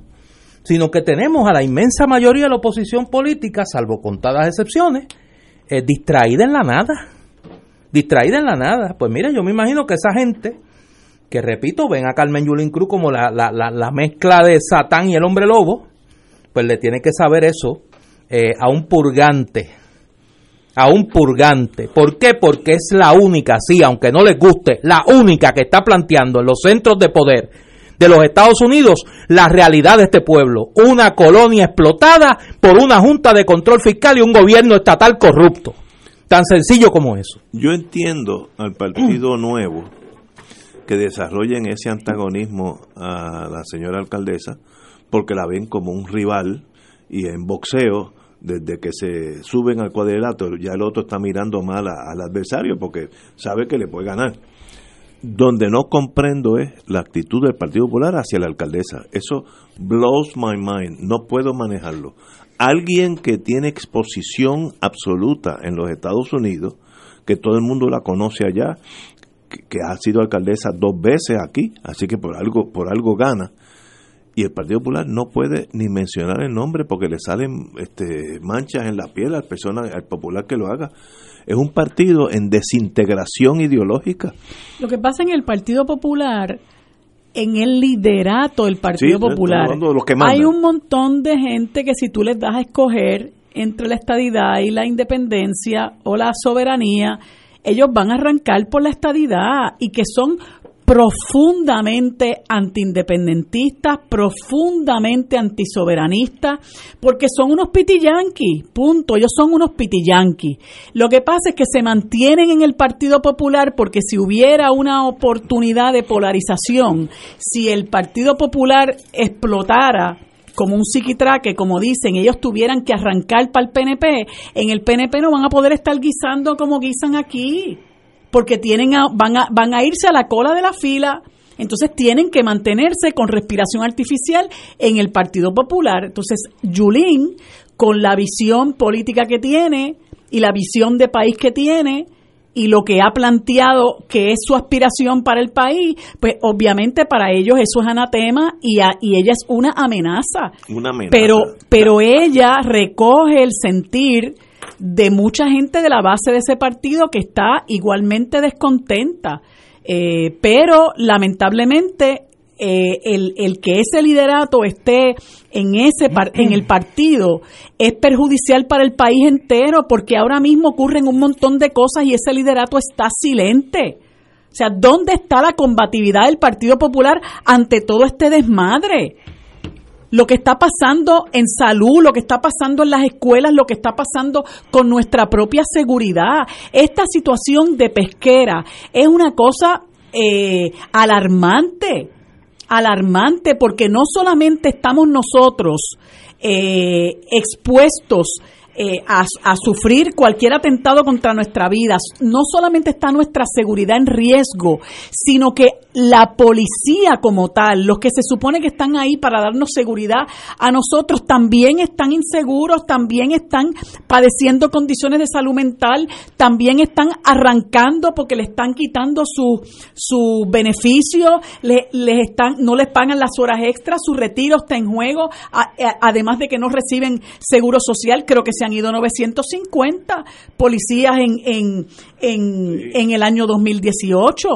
sino que tenemos a la inmensa mayoría de la oposición política, salvo contadas excepciones, eh, distraída en la nada. Distraída en la nada. Pues mira, yo me imagino que esa gente, que repito, ven a Carmen Yulín Cruz como la, la, la, la mezcla de Satán y el hombre lobo, pues le tiene que saber eso eh, a un purgante. A un purgante. ¿Por qué? Porque es la única, sí, aunque no les guste, la única que está planteando en los centros de poder de los Estados Unidos la realidad de este pueblo. Una colonia explotada por una junta de control fiscal y un gobierno estatal corrupto. Tan sencillo como eso. Yo entiendo al Partido Nuevo que desarrollen ese antagonismo a la señora alcaldesa porque la ven como un rival y en boxeo desde que se suben al cuadrilátero ya el otro está mirando mal a- al adversario porque sabe que le puede ganar. Donde no comprendo es la actitud del Partido Popular hacia la alcaldesa. Eso blows my mind. No puedo manejarlo. Alguien que tiene exposición absoluta en los Estados Unidos, que todo el mundo la conoce allá, que, ha sido alcaldesa dos veces aquí, así que por algo, por algo gana. Y el Partido Popular no puede ni mencionar el nombre porque le salen este, manchas en la piel al persona, al popular que lo haga. Es un partido en desintegración ideológica. Lo que pasa en el Partido Popular, en el liderato del Partido Sí, Popular, que hay un montón de gente que si tú les das a escoger entre la estadidad y la independencia o la soberanía, ellos van a arrancar por la estadidad y que son profundamente antiindependentistas, profundamente antisoberanistas, porque son unos pitiyanquis, punto, ellos son unos pitiyanquis. Lo que pasa es que se mantienen en el Partido Popular porque si hubiera una oportunidad de polarización, si el Partido Popular explotara como un psiquitraque, como dicen, ellos tuvieran que arrancar para el PNP, en el PNP no van a poder estar guisando como guisan aquí, porque tienen a- van, a, van a irse a la cola de la fila, entonces tienen que mantenerse con respiración artificial en el Partido Popular. Entonces, Yulín, con la visión política que tiene y la visión de país que tiene, y lo que ha planteado que es su aspiración para el país, pues obviamente para ellos eso es anatema y, a- y ella es una amenaza. Una amenaza. Pero, pero ella recoge el sentir de mucha gente de la base de ese partido que está igualmente descontenta. Eh, pero lamentablemente eh, el, el que ese liderato esté en ese par- en el partido es perjudicial para el país entero porque ahora mismo ocurren un montón de cosas y ese liderato está silente. O sea, ¿dónde está la combatividad del Partido Popular ante todo este desmadre? Lo que está pasando en salud, lo que está pasando en las escuelas, lo que está pasando con nuestra propia seguridad. Esta situación de pesquera es una cosa eh, alarmante, alarmante, porque no solamente estamos nosotros eh, expuestos eh, a, sufrir cualquier atentado contra nuestra vida, no solamente está nuestra seguridad en riesgo, sino que la policía como tal, los que se supone que están ahí para darnos seguridad a nosotros, también están inseguros, también están padeciendo condiciones de salud mental, también están arrancando porque le están quitando su, su beneficio, le- les están, no les pagan las horas extras, su retiro está en juego, además de que no reciben seguro social, creo que se han ido 950 policías en, en, en, en el año 2018.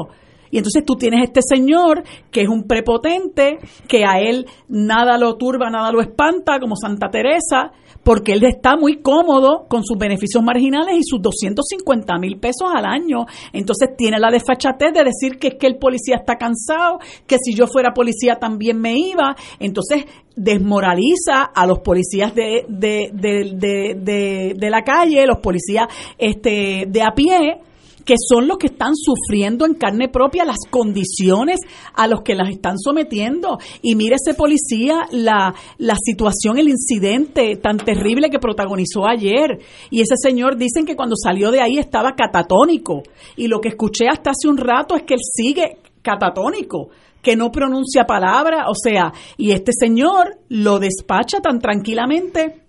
Y entonces tú tienes este señor que es un prepotente, que a él nada lo turba, nada lo espanta, como Santa Teresa, porque él está muy cómodo con sus beneficios marginales y sus 250 mil pesos al año. Entonces tiene la desfachatez de decir que es que el policía está cansado, que si yo fuera policía también me iba. Entonces desmoraliza a los policías de, de, de, de, la calle, los policías este, de a pie, que son los que están sufriendo en carne propia las condiciones a los que las están sometiendo. Y mire ese policía, la, la situación, el incidente tan terrible que protagonizó ayer. Y ese señor dicen que cuando salió de ahí estaba catatónico. Y lo que escuché hasta hace un rato es que él sigue catatónico que no pronuncia palabra, o sea, y este señor lo despacha tan tranquilamente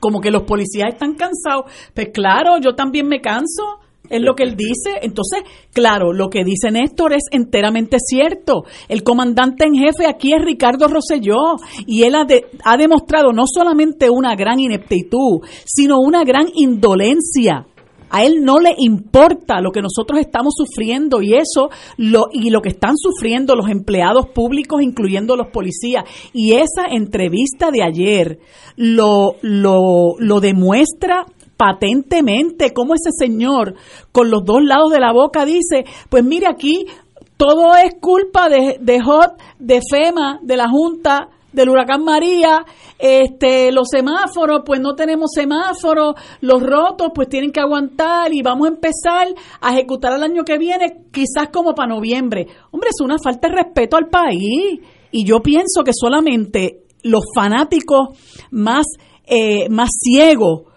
como que los policías están cansados. Pues claro, yo también me canso. Es lo que él dice. Entonces, claro, lo que dice Néstor es enteramente cierto. El comandante en jefe aquí es Ricardo Rosselló y él ha, de- ha demostrado no solamente una gran ineptitud, sino una gran indolencia. A él no le importa lo que nosotros estamos sufriendo y eso lo y lo que están sufriendo los empleados públicos, incluyendo los policías. Y esa entrevista de ayer lo lo, lo demuestra patentemente cómo ese señor con los dos lados de la boca dice, pues mire aquí todo es culpa de, de HOT, de FEMA, de la Junta, del huracán María, este, los semáforos, pues no tenemos semáforos, los rotos, pues tienen que aguantar y vamos a empezar a ejecutar el año que viene, quizás como para noviembre. Hombre, es una falta de respeto al país. Y yo pienso que solamente los fanáticos más, eh, más ciegos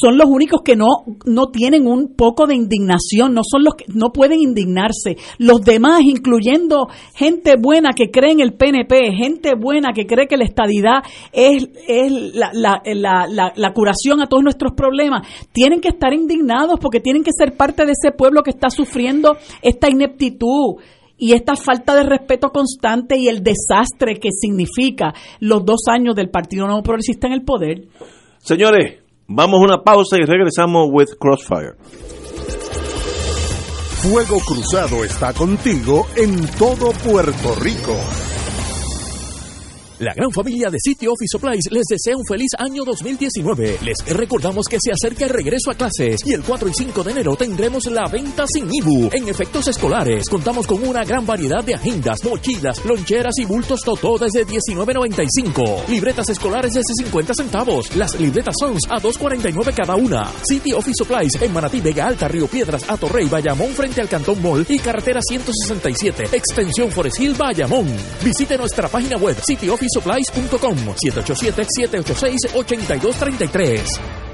son los únicos que no, no tienen un poco de indignación, no son los que no pueden indignarse. Los demás, incluyendo gente buena que cree en el PNP, gente buena que cree que la estadidad es, es la, la, la, la, curación a todos nuestros problemas, tienen que estar indignados porque tienen que ser parte de ese pueblo que está sufriendo esta ineptitud y esta falta de respeto constante y el desastre que significa los dos años del Partido Nuevo Progresista en el poder. Señores, vamos a una pausa y regresamos with Crossfire. Fuego Cruzado está contigo en todo Puerto Rico. La gran familia de City Office Supplies les desea un feliz año 2019. Les recordamos que se acerca el regreso a clases y el 4 y 5 de enero tendremos la venta sin IBU. En efectos escolares contamos con una gran variedad de agendas, mochilas, loncheras y bultos Totó desde 19.95. Libretas escolares desde 50 centavos. Las libretas Sons a 2.49 cada una. City Office Supplies en Manatí, Vega Alta, Río Piedras, Atorrey, Bayamón frente al Cantón Mall y carretera 167, extensión Forest Hill, Bayamón. Visite nuestra página web cityofficesupplies.com 787-786-8233.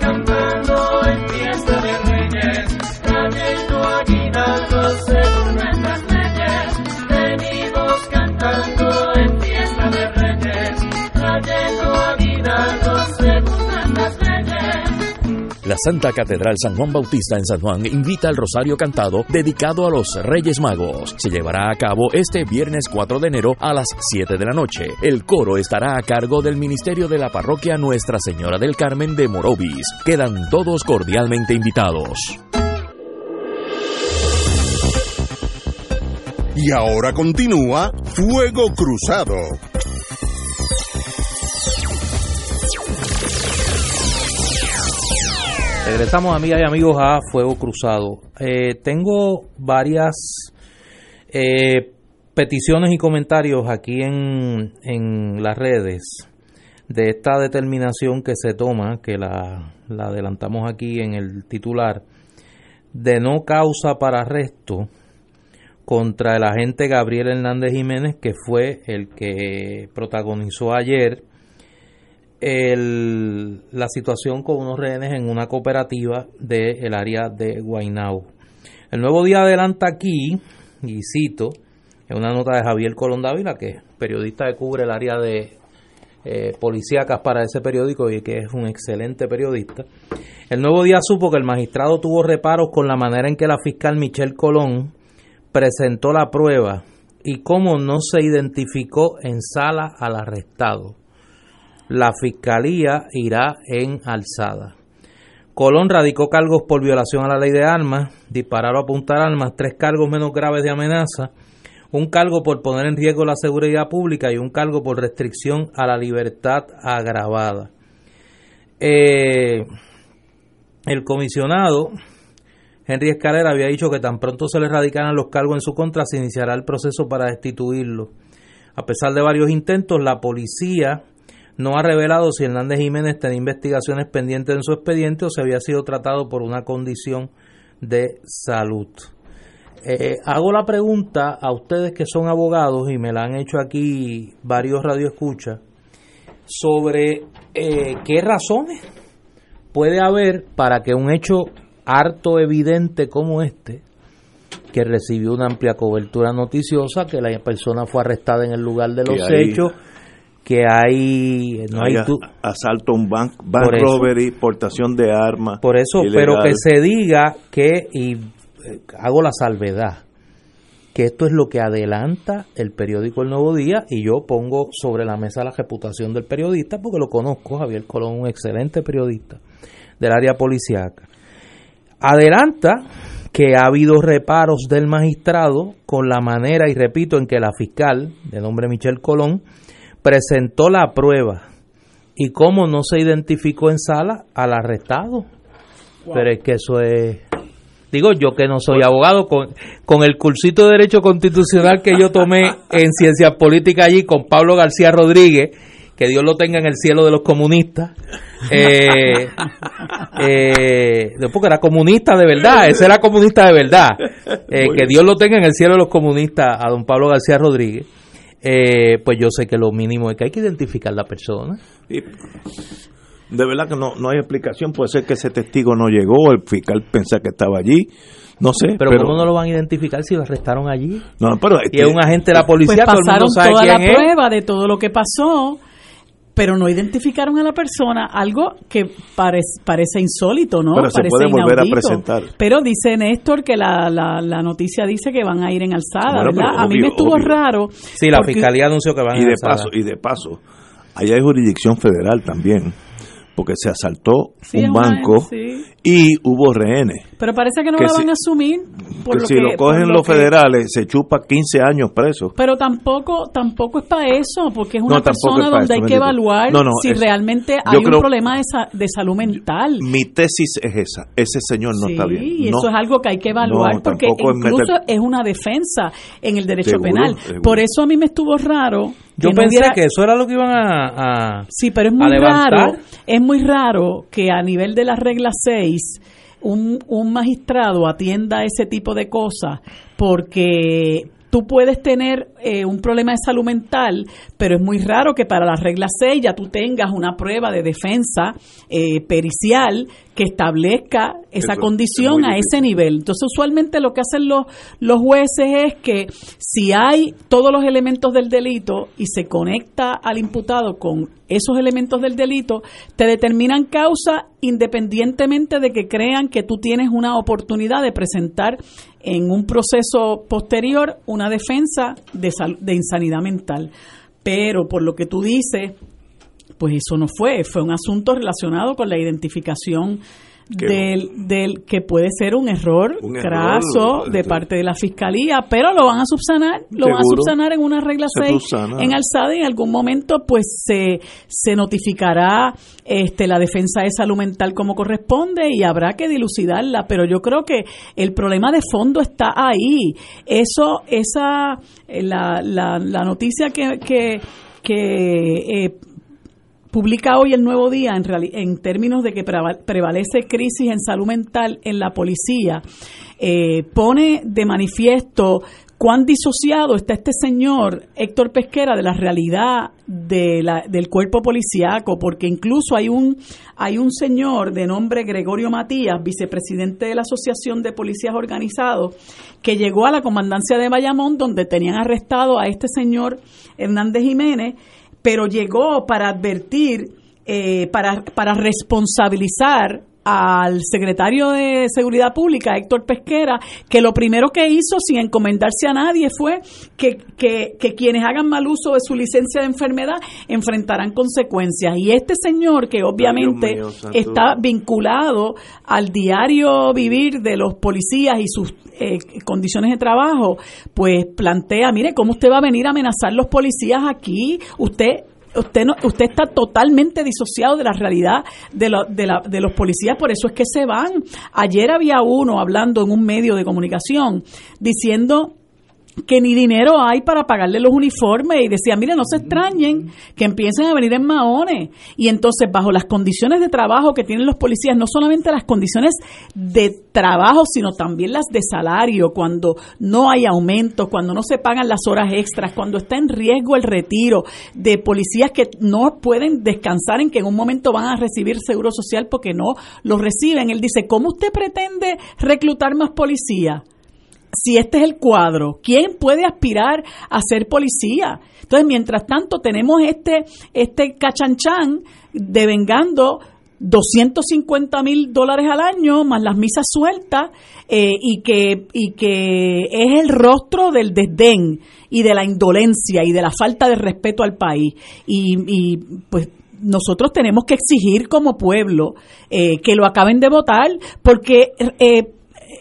Cantando en fiesta de reyes, trayendo aguinaldos La Santa Catedral San Juan Bautista en San Juan invita al Rosario Cantado dedicado a los Reyes Magos. Se llevará a cabo este viernes 4 de enero a las 7 de la noche. El coro estará a cargo del Ministerio de la Parroquia Nuestra Señora del Carmen de Morovis. Quedan todos cordialmente invitados. Y ahora continúa Fuego Cruzado. Regresamos, amigas y amigos, a Fuego Cruzado. Eh, tengo varias eh, peticiones y comentarios aquí en, en las redes de esta determinación que se toma, que la, la adelantamos aquí en el titular, de no causa para arresto contra el agente Gabriel Hernández Jiménez, que fue el que protagonizó ayer la situación con unos rehenes en una cooperativa del área de Guaynabo. El nuevo día adelanta aquí, y cito, en una nota de Javier Colón Dávila, que es periodista que cubre el área de eh, policíacas para ese periódico y que es un excelente periodista. El nuevo día supo que el magistrado tuvo reparos con la manera en que la fiscal Michelle Colón presentó la prueba y cómo no se identificó en sala al arrestado la fiscalía irá en alzada. Colón radicó cargos por violación a la ley de armas, disparar o apuntar armas, tres cargos menos graves de amenaza, un cargo por poner en riesgo la seguridad pública y un cargo por restricción a la libertad agravada. Eh, el comisionado Henry Escalera había dicho que tan pronto se le radicaran los cargos en su contra, se iniciará el proceso para destituirlo. A pesar de varios intentos, la policía no ha revelado si Hernández Jiménez tenía investigaciones pendientes en su expediente o si había sido tratado por una condición de salud. Eh, hago la pregunta a ustedes que son abogados y me la han hecho aquí varios radioescuchas sobre eh, qué razones puede haber para que un hecho harto evidente como este, que recibió una amplia cobertura noticiosa, que la persona fue arrestada en el lugar de los hechos, que hay no hay, Hay du- asalto a un banco, bank Por eso. robbery, portación de armas. por eso, ilegal. pero que se diga que y eh, hago la salvedad que esto es lo que adelanta el periódico El Nuevo Día y yo pongo sobre la mesa la reputación del periodista porque lo conozco, Javier Colón, un excelente periodista del área policíaca. Adelanta que ha habido reparos del magistrado con la manera, y repito, en que la fiscal, de nombre Michelle Colón, presentó la prueba y cómo no se identificó en sala al arrestado. Pero es que eso es... Digo yo que no soy abogado, con, con el cursito de Derecho Constitucional que yo tomé en Ciencias Políticas allí con Pablo García Rodríguez, que Dios lo tenga en el cielo de los comunistas. Eh, eh, porque era comunista de verdad, ese era comunista de verdad. Eh, que Dios lo tenga en el cielo de los comunistas a don Pablo García Rodríguez. Eh, pues yo sé que lo mínimo es que hay que identificar la persona. Y de verdad que no, no hay explicación. Puede ser que ese testigo no llegó, el fiscal pensaba que estaba allí. No sé. Pero, ¿cómo no lo van a identificar si lo arrestaron allí? No, pero Y es un agente de la policía, Pues todo el mundo pasaron sabe toda quién la es. prueba de todo lo que pasó, pero no identificaron a la persona, algo que parece, parece insólito, ¿no? Pero se puede volver a presentar. Pero dice Néstor que la, la, la noticia dice que van a ir en alzada, Bueno, ¿verdad? a mí me estuvo obvio. raro. Sí, la porque- fiscalía anunció que van y a de alzada. paso y de paso allá hay jurisdicción federal también porque se asaltó Sí, un una- banco sí. y hubo rehenes Pero parece que no que la si- van a asumir. Por que lo si que- lo cogen por lo los que- federales se chupa 15 años preso Pero tampoco tampoco es para eso, porque es No, una tampoco persona es donde eso, hay que evaluar No, no, si es- realmente hay un creo- problema de, sa- de salud mental. mi tesis es esa ese señor no Sí, está bien y No. eso es algo que hay que evaluar No, porque es incluso meter- es una defensa en el derecho Seguro, penal. seguro. Por eso a mí me estuvo raro. Yo que no pensé que eso era lo que iban a... a- Sí, pero es a muy raro, es muy raro que a nivel de la regla 6 un, un magistrado atienda ese tipo de cosas porque tú puedes tener eh, un problema de salud mental, pero es muy raro que para la regla 6 ya tú tengas una prueba de defensa eh, pericial que establezca esa Eso condición a ese nivel. Entonces, usualmente lo que hacen los, los jueces es que si hay todos los elementos del delito y se conecta al imputado con esos elementos del delito, te determinan causa independientemente de que crean que tú tienes una oportunidad de presentar en un proceso posterior una defensa de, sal- de insanidad mental. Pero por lo que tú dices, pues eso no fue, fue un asunto relacionado con la identificación del, del que puede ser un error Un error, craso de parte de la fiscalía, pero lo van a subsanar, lo van a subsanar en una regla Se 6 subsana. en alzada y en algún momento pues se, se notificará este la defensa de salud mental como corresponde y habrá que dilucidarla, pero yo creo que el problema de fondo está ahí. Eso, esa, eh, la, la, la noticia que, que, que eh, publica hoy el Nuevo Día en, en términos de que preva- prevalece crisis en salud mental en la policía, eh, pone de manifiesto cuán disociado está este señor Héctor Pesquera de la realidad de la- del cuerpo policíaco, porque incluso hay un, hay un señor de nombre Gregorio Matías, vicepresidente de la Asociación de Policías Organizados, que llegó a la comandancia de Bayamón, donde tenían arrestado a este señor Hernández Jiménez, pero llegó para advertir, eh, para, para responsabilizar al secretario de Seguridad Pública, Héctor Pesquera, que lo primero que hizo, sin encomendarse a nadie, fue que, que, que quienes hagan mal uso de su licencia de enfermedad enfrentarán consecuencias. Y este señor, que obviamente mío, está vinculado al diario vivir de los policías y sus eh, condiciones de trabajo, pues plantea, mire, ¿cómo usted va a venir a amenazar los policías aquí? Usted Usted, no, usted está totalmente disociado de la realidad de, lo- de, la- de los policías, por eso es que se van. Ayer había uno hablando en un medio de comunicación diciendo que ni dinero hay para pagarle los uniformes y decía, mire, no se extrañen que empiecen a venir en maones. Y entonces, bajo las condiciones de trabajo que tienen los policías, no solamente las condiciones de trabajo, sino también las de salario, cuando no hay aumento, cuando no se pagan las horas extras, cuando está en riesgo el retiro de policías que no pueden descansar en que en un momento van a recibir seguro social porque no lo reciben. Él dice, ¿cómo usted pretende reclutar más policías? Si este es el cuadro, ¿quién puede aspirar a ser policía? Entonces, mientras tanto, tenemos este, este cachanchan devengando 250 mil dólares al año más las misas sueltas eh, y, que, y que es el rostro del desdén y de la indolencia y de la falta de respeto al país. Y, y, pues nosotros tenemos que exigir como pueblo eh, que lo acaben de votar porque... Eh,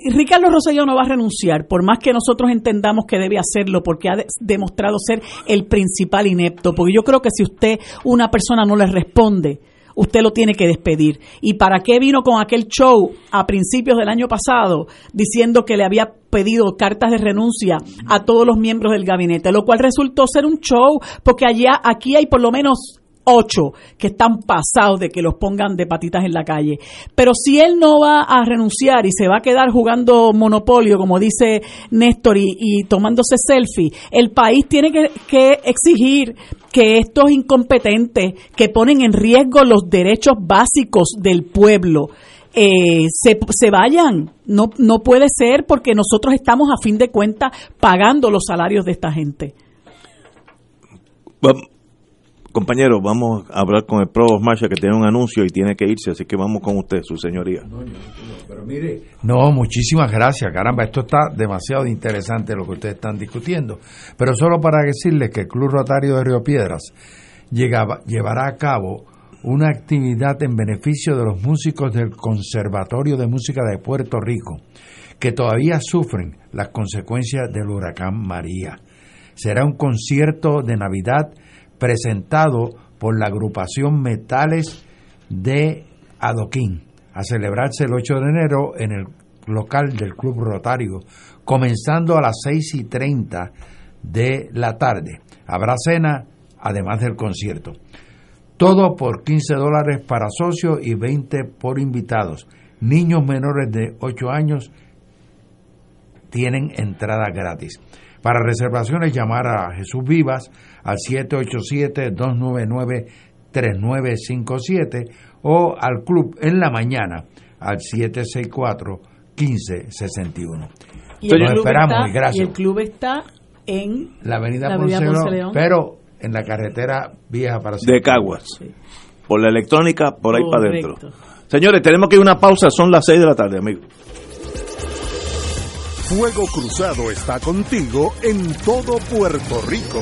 Ricardo Rosselló no va a renunciar, por más que nosotros entendamos que debe hacerlo, porque ha de- demostrado ser el principal inepto. Porque yo creo que si usted, una persona no le responde, usted lo tiene que despedir. ¿Y para qué vino con aquel show a principios del año pasado diciendo que le había pedido cartas de renuncia a todos los miembros del gabinete? Lo cual resultó ser un show, porque allá, aquí hay por lo menos ocho que están pasados de que los pongan de patitas en la calle. Pero si él no va a renunciar y se va a quedar jugando monopolio, como dice Néstor, y, y tomándose selfie, el país tiene que, que exigir que estos incompetentes que ponen en riesgo los derechos básicos del pueblo, eh, se, se vayan. No, no puede ser porque nosotros estamos a fin de cuentas pagando los salarios de esta gente. Vam- Compañero, vamos a hablar con el Provost Marshall que tiene un anuncio y tiene que irse, así que vamos con usted, su señoría. No, muchísimas gracias, caramba, esto está demasiado interesante lo que ustedes están discutiendo. Pero solo para decirles que el Club Rotario de Río Piedras llegaba- llevará a cabo una actividad en beneficio de los músicos del Conservatorio de Música de Puerto Rico, que todavía sufren las consecuencias del huracán María. Será un concierto de Navidad presentado por la agrupación Metales de Adoquín, a celebrarse el 8 de enero en el local del Club Rotario, comenzando a las 6 y 30 de la tarde. Habrá cena, además del concierto. Todo por 15 dólares para socios y 20 por invitados. Niños menores de 8 años tienen entrada gratis. Para reservaciones, llamar a Jesús Vivas al 787-299-3957 o al club en la mañana al 764-1561. Y Nos esperamos está, y gracias. y el club está en la avenida, la avenida Ponce Ponce León, León. pero en la carretera vieja para De Caguas. Por la electrónica, por ahí para adentro. Señores, tenemos que ir a una pausa, son las 6 de la tarde, amigos. Fuego Cruzado está contigo en todo Puerto Rico.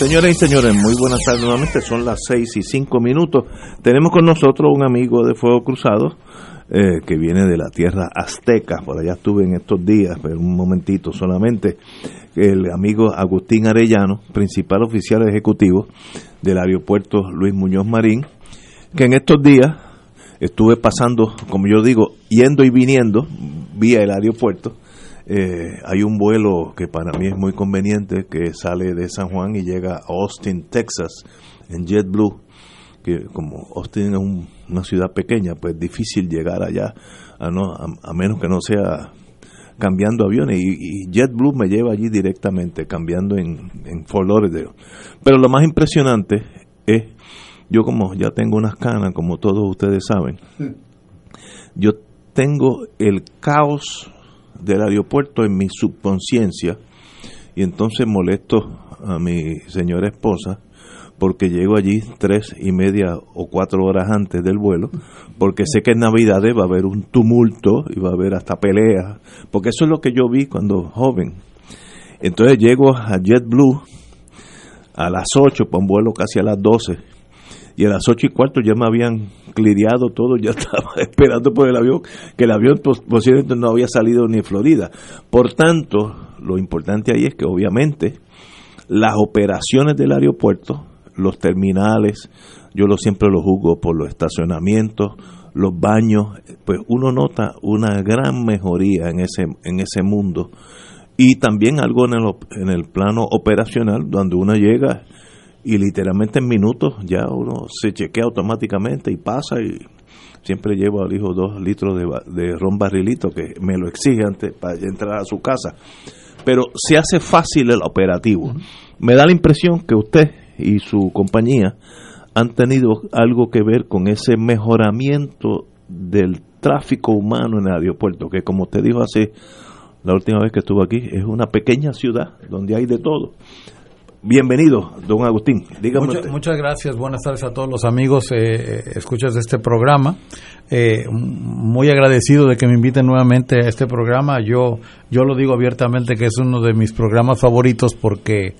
Señoras y señores, muy buenas tardes nuevamente, son las seis y cinco minutos. Tenemos con nosotros un amigo de Fuego Cruzado eh, que viene de la tierra azteca, por allá estuve en estos días, pero un momentito solamente, el amigo Agustín Arellano, principal oficial ejecutivo del aeropuerto Luis Muñoz Marín, que en estos días estuve pasando, como yo digo, yendo y viniendo vía el aeropuerto. Eh, hay un vuelo que para mí es muy conveniente que sale de San Juan y llega a Austin, Texas, en JetBlue, que como Austin es un- una ciudad pequeña, pues es difícil llegar allá, a, no, a, a menos que no sea cambiando aviones y, y JetBlue me lleva allí directamente, cambiando en, en Fort Lauderdale. Pero lo más impresionante es, yo como ya tengo unas canas, como todos ustedes saben, yo tengo el caos del aeropuerto en mi subconsciencia y entonces molesto a mi señora esposa porque llego allí tres y media o cuatro horas antes del vuelo, porque sé que en Navidades va a haber un tumulto y va a haber hasta peleas, porque eso es lo que yo vi cuando joven. Entonces llego a JetBlue a las 8 para un vuelo casi a las 12 y a las ocho y cuarto ya me habían cliriado todo, ya estaba esperando por el avión, que el avión posiblemente no había salido ni de Florida. Por tanto, lo importante ahí es que obviamente las operaciones del aeropuerto, los terminales, yo lo siempre lo juzgo por los estacionamientos, los baños, pues uno nota una gran mejoría en ese, en ese mundo y también algo en el, en el plano operacional, donde uno llega y literalmente en minutos ya uno se chequea automáticamente y pasa y siempre llevo al hijo dos litros de, de ron barrilito que me lo exige antes para entrar a su casa. Pero se hace fácil el operativo. Me da la impresión que usted y su compañía han tenido algo que ver con ese mejoramiento del tráfico humano en el aeropuerto que como usted dijo hace la última vez que estuvo aquí es una pequeña ciudad donde hay de todo Bienvenido, don Agustín. Dígame Mucha, muchas gracias, buenas tardes a todos los amigos, eh, escuchas de este programa. Eh, muy agradecido de que me inviten nuevamente a este programa. Yo, yo lo digo abiertamente que es uno de mis programas favoritos porque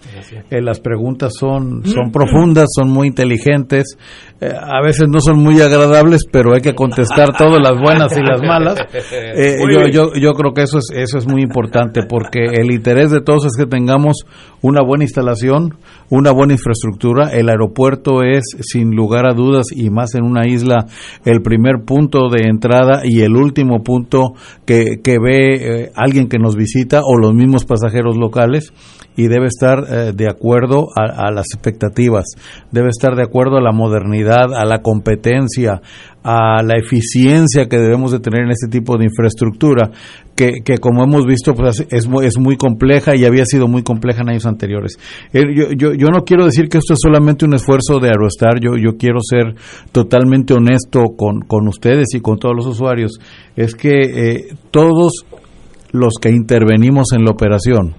eh, las preguntas son, son profundas, son muy inteligentes. Eh, a veces no son muy agradables, pero hay que contestar todas las buenas y las malas. Eh, yo, yo, yo creo que eso es, eso es muy importante porque el interés de todos es que tengamos una buena instalación, información una buena infraestructura. El aeropuerto es, sin lugar a dudas, y más en una isla, el primer punto de entrada y el último punto que, que ve eh, alguien que nos visita o los mismos pasajeros locales y debe estar eh, de acuerdo a, a, las expectativas, debe estar de acuerdo a la modernidad, a la competencia, a la eficiencia que debemos de tener en este tipo de infraestructura, que, que como hemos visto pues es, muy, es muy compleja y había sido muy compleja en años anteriores. Eh, yo, yo, yo, no quiero decir que esto es solamente un esfuerzo de Aerostar, yo, yo quiero ser totalmente honesto con, con ustedes y con todos los usuarios, es que eh, todos los que intervenimos en la operación,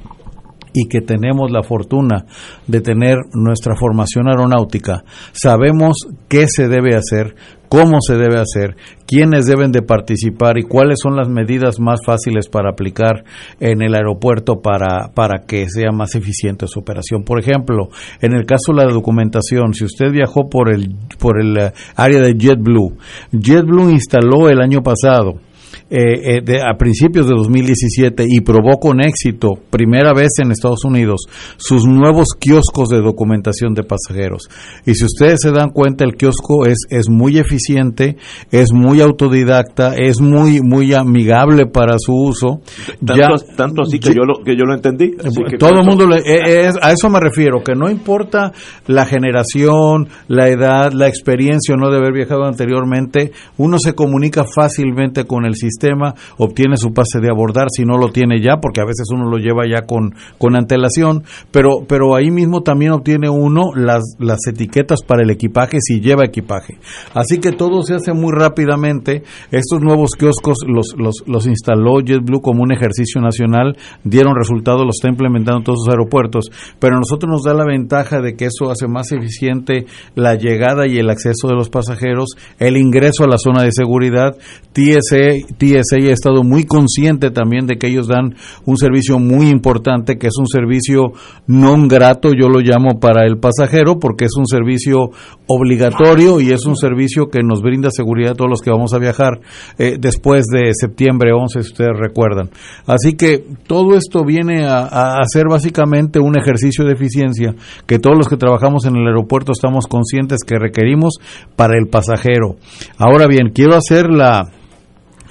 y que tenemos la fortuna de tener nuestra formación aeronáutica, sabemos qué se debe hacer, cómo se debe hacer, quiénes deben de participar y cuáles son las medidas más fáciles para aplicar en el aeropuerto para, para que sea más eficiente su operación. Por ejemplo, en el caso de la documentación, si usted viajó por el, por el área de JetBlue, JetBlue instaló el año pasado eh, eh, de, a principios de 2017 y probó con éxito, primera vez en Estados Unidos, sus nuevos kioscos de documentación de pasajeros. Y si ustedes se dan cuenta, el kiosco es, es muy eficiente, es muy autodidacta, es muy, muy amigable para su uso. Tanto, ya, tanto así que yo lo, que yo lo entendí. Que todo el mundo, le, eh, es, a eso me refiero, que no importa la generación, la edad, la experiencia o no de haber viajado anteriormente, uno se comunica fácilmente con el sistema sistema, obtiene su pase de abordar si no lo tiene ya, porque a veces uno lo lleva ya con, con antelación, pero, pero ahí mismo también obtiene uno las, las etiquetas para el equipaje si lleva equipaje. Así que todo se hace muy rápidamente. Estos nuevos kioscos los, los, los instaló JetBlue como un ejercicio nacional, dieron resultados, los está implementando en todos sus aeropuertos, pero a nosotros nos da la ventaja de que eso hace más eficiente la llegada y el acceso de los pasajeros, el ingreso a la zona de seguridad, TSA, TSA ha estado muy consciente también de que ellos dan un servicio muy importante, que es un servicio non grato, yo lo llamo para el pasajero, porque es un servicio obligatorio y es un servicio que nos brinda seguridad a todos los que vamos a viajar eh, después de septiembre 11, si ustedes recuerdan. Así que todo esto viene a, a ser básicamente un ejercicio de eficiencia que todos los que trabajamos en el aeropuerto estamos conscientes que requerimos para el pasajero. Ahora bien, quiero hacer la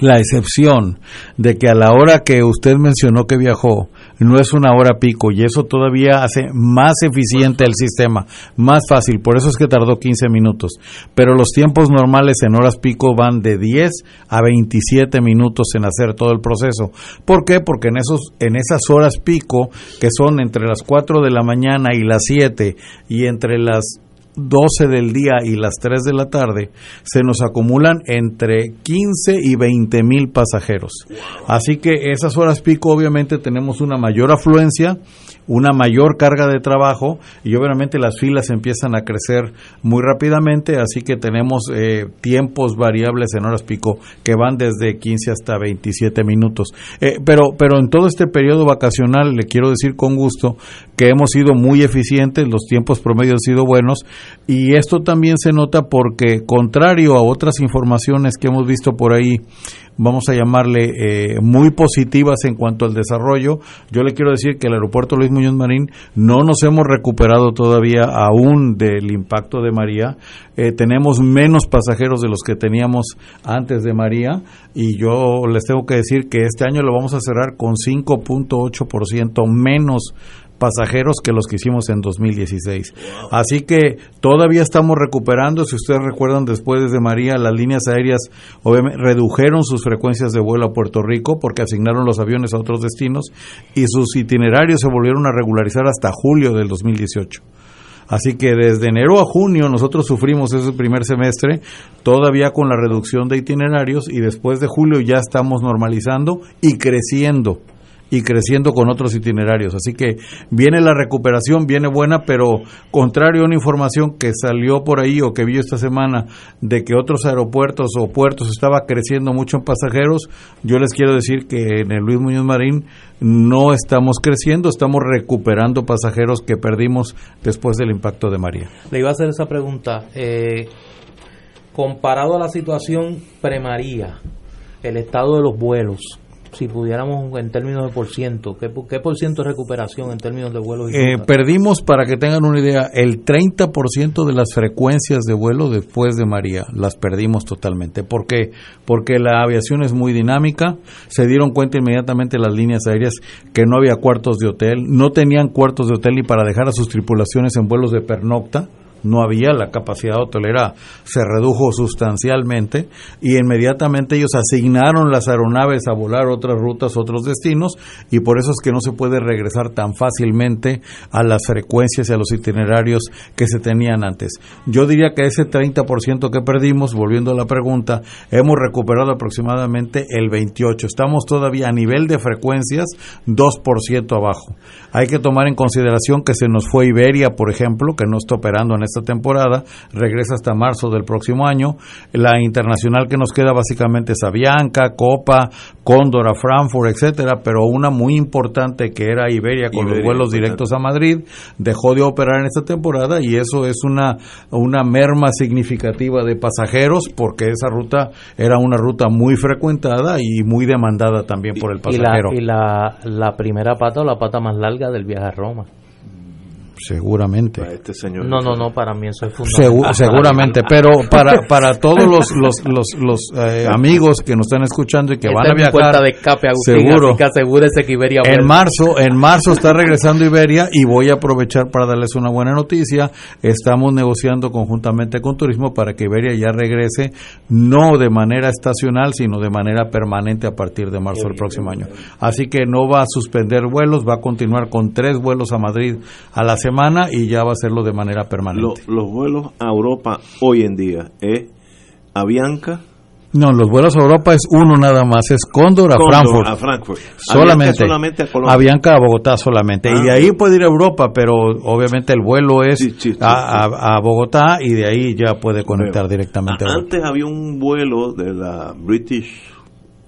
la excepción de que a la hora que usted mencionó que viajó no es una hora pico y eso todavía hace más eficiente el sistema, más fácil, por eso es que tardó 15 minutos, pero los tiempos normales en horas pico van de 10 a 27 minutos en hacer todo el proceso. ¿Por qué? Porque en esos en esas horas pico que son entre las 4 de la mañana y las 7 y entre las 12 del día y las 3 de la tarde, se nos acumulan entre 15 y 20 mil pasajeros. Así que esas horas pico obviamente tenemos una mayor afluencia, una mayor carga de trabajo y obviamente las filas empiezan a crecer muy rápidamente, así que tenemos eh, tiempos variables en horas pico que van desde 15 hasta 27 minutos. Eh, pero, pero en todo este periodo vacacional, le quiero decir con gusto que hemos sido muy eficientes, los tiempos promedios han sido buenos y esto también se nota porque contrario a otras informaciones que hemos visto por ahí, vamos a llamarle eh, muy positivas en cuanto al desarrollo. Yo le quiero decir que el aeropuerto Luis Muñoz Marín no nos hemos recuperado todavía aún del impacto de María. Eh, tenemos menos pasajeros de los que teníamos antes de María y yo les tengo que decir que este año lo vamos a cerrar con 5.8% menos pasajeros que los que hicimos en 2016. Así que todavía estamos recuperando, si ustedes recuerdan después de María, las líneas aéreas obviamente redujeron sus frecuencias de vuelo a Puerto Rico porque asignaron los aviones a otros destinos y sus itinerarios se volvieron a regularizar hasta julio del 2018. Así que desde enero a junio nosotros sufrimos ese primer semestre, todavía con la reducción de itinerarios y después de julio ya estamos normalizando y creciendo y creciendo con otros itinerarios. Así que viene la recuperación, viene buena, pero contrario a una información que salió por ahí o que vi esta semana de que otros aeropuertos o puertos estaba creciendo mucho en pasajeros, yo les quiero decir que en el Luis Muñoz Marín no estamos creciendo, estamos recuperando pasajeros que perdimos después del impacto de María. Le iba a hacer esa pregunta. Eh, comparado a la situación pre-María, el estado de los vuelos, si pudiéramos en términos de por ciento, ¿qué, qué por ciento de recuperación en términos de vuelos? y Eh, perdimos, para que tengan una idea, el 30% de las frecuencias de vuelo después de María, las perdimos totalmente. ¿Por qué? Porque la aviación es muy dinámica, se dieron cuenta inmediatamente las líneas aéreas que no había cuartos de hotel, no tenían cuartos de hotel ni para dejar a sus tripulaciones en vuelos de pernocta, no había, la capacidad hotelera se redujo sustancialmente y inmediatamente ellos asignaron las aeronaves a volar otras rutas, otros destinos y por eso es que no se puede regresar tan fácilmente a las frecuencias y a los itinerarios que se tenían antes. Yo diría que ese 30% que perdimos, volviendo a la pregunta, hemos recuperado aproximadamente el 28%. Estamos todavía a nivel de frecuencias 2% abajo. Hay que tomar en consideración que se nos fue Iberia, por ejemplo, que no está operando en esta temporada, regresa hasta marzo del próximo año. La internacional que nos queda básicamente es Avianca, Copa, Cóndor, a Frankfurt, etcétera, pero una muy importante que era Iberia con los vuelos directos a Madrid dejó de operar en esta temporada y eso es una una merma significativa de pasajeros porque esa ruta era una ruta muy frecuentada y muy demandada también por el y la, pasajero. y la, la primera pata o la pata más larga del viaje a Roma. Seguramente. este señor. No, no, no, para mí eso es Segu- fundamental. seguramente, pero para, para todos los, los, los, los, eh, amigos que nos están escuchando y que Esta van a viajar, puerta de escape, Agustín, seguro. así que asegúrese que Iberia En marzo, en marzo está regresando Iberia y voy a aprovechar para darles una buena noticia. Estamos negociando conjuntamente con Turismo para que Iberia ya regrese no de manera estacional, sino de manera permanente a partir de marzo del próximo año. Así que no va a suspender vuelos, va a continuar con tres vuelos a Madrid a la semana y ya va a hacerlo de manera Lo- permanente. los vuelos a Europa hoy en día es Avianca, No, los vuelos a Europa es uno nada más, es Cóndor a Cóndor Frankfurt. a Frankfurt. Solamente. Avianca solamente a Colombia. Avianca a Bogotá solamente. Ah. y de ahí puede ir a Europa, pero obviamente el vuelo es a, a- a Bogotá y de ahí ya puede conectar directamente a Europa. Antes había un vuelo de la British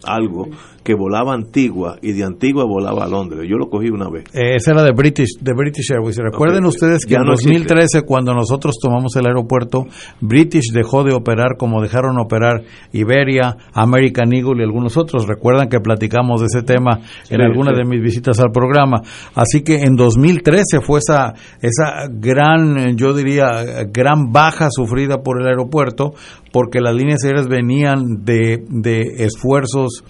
algo que volaba a Antigua y de Antigua volaba a Londres. Yo lo cogí una vez. Eh, Esa era de British, de British Airways. Recuerden ustedes que ya en no existe. 2013, cuando nosotros tomamos el aeropuerto, British dejó de operar como dejaron operar Iberia, American Eagle y algunos otros. Recuerdan que platicamos de ese tema en Sí, alguna sí. de mis visitas al programa. Así que en 2013 fue esa, esa gran, yo diría, gran baja sufrida por el aeropuerto, porque las líneas aéreas venían de, de esfuerzos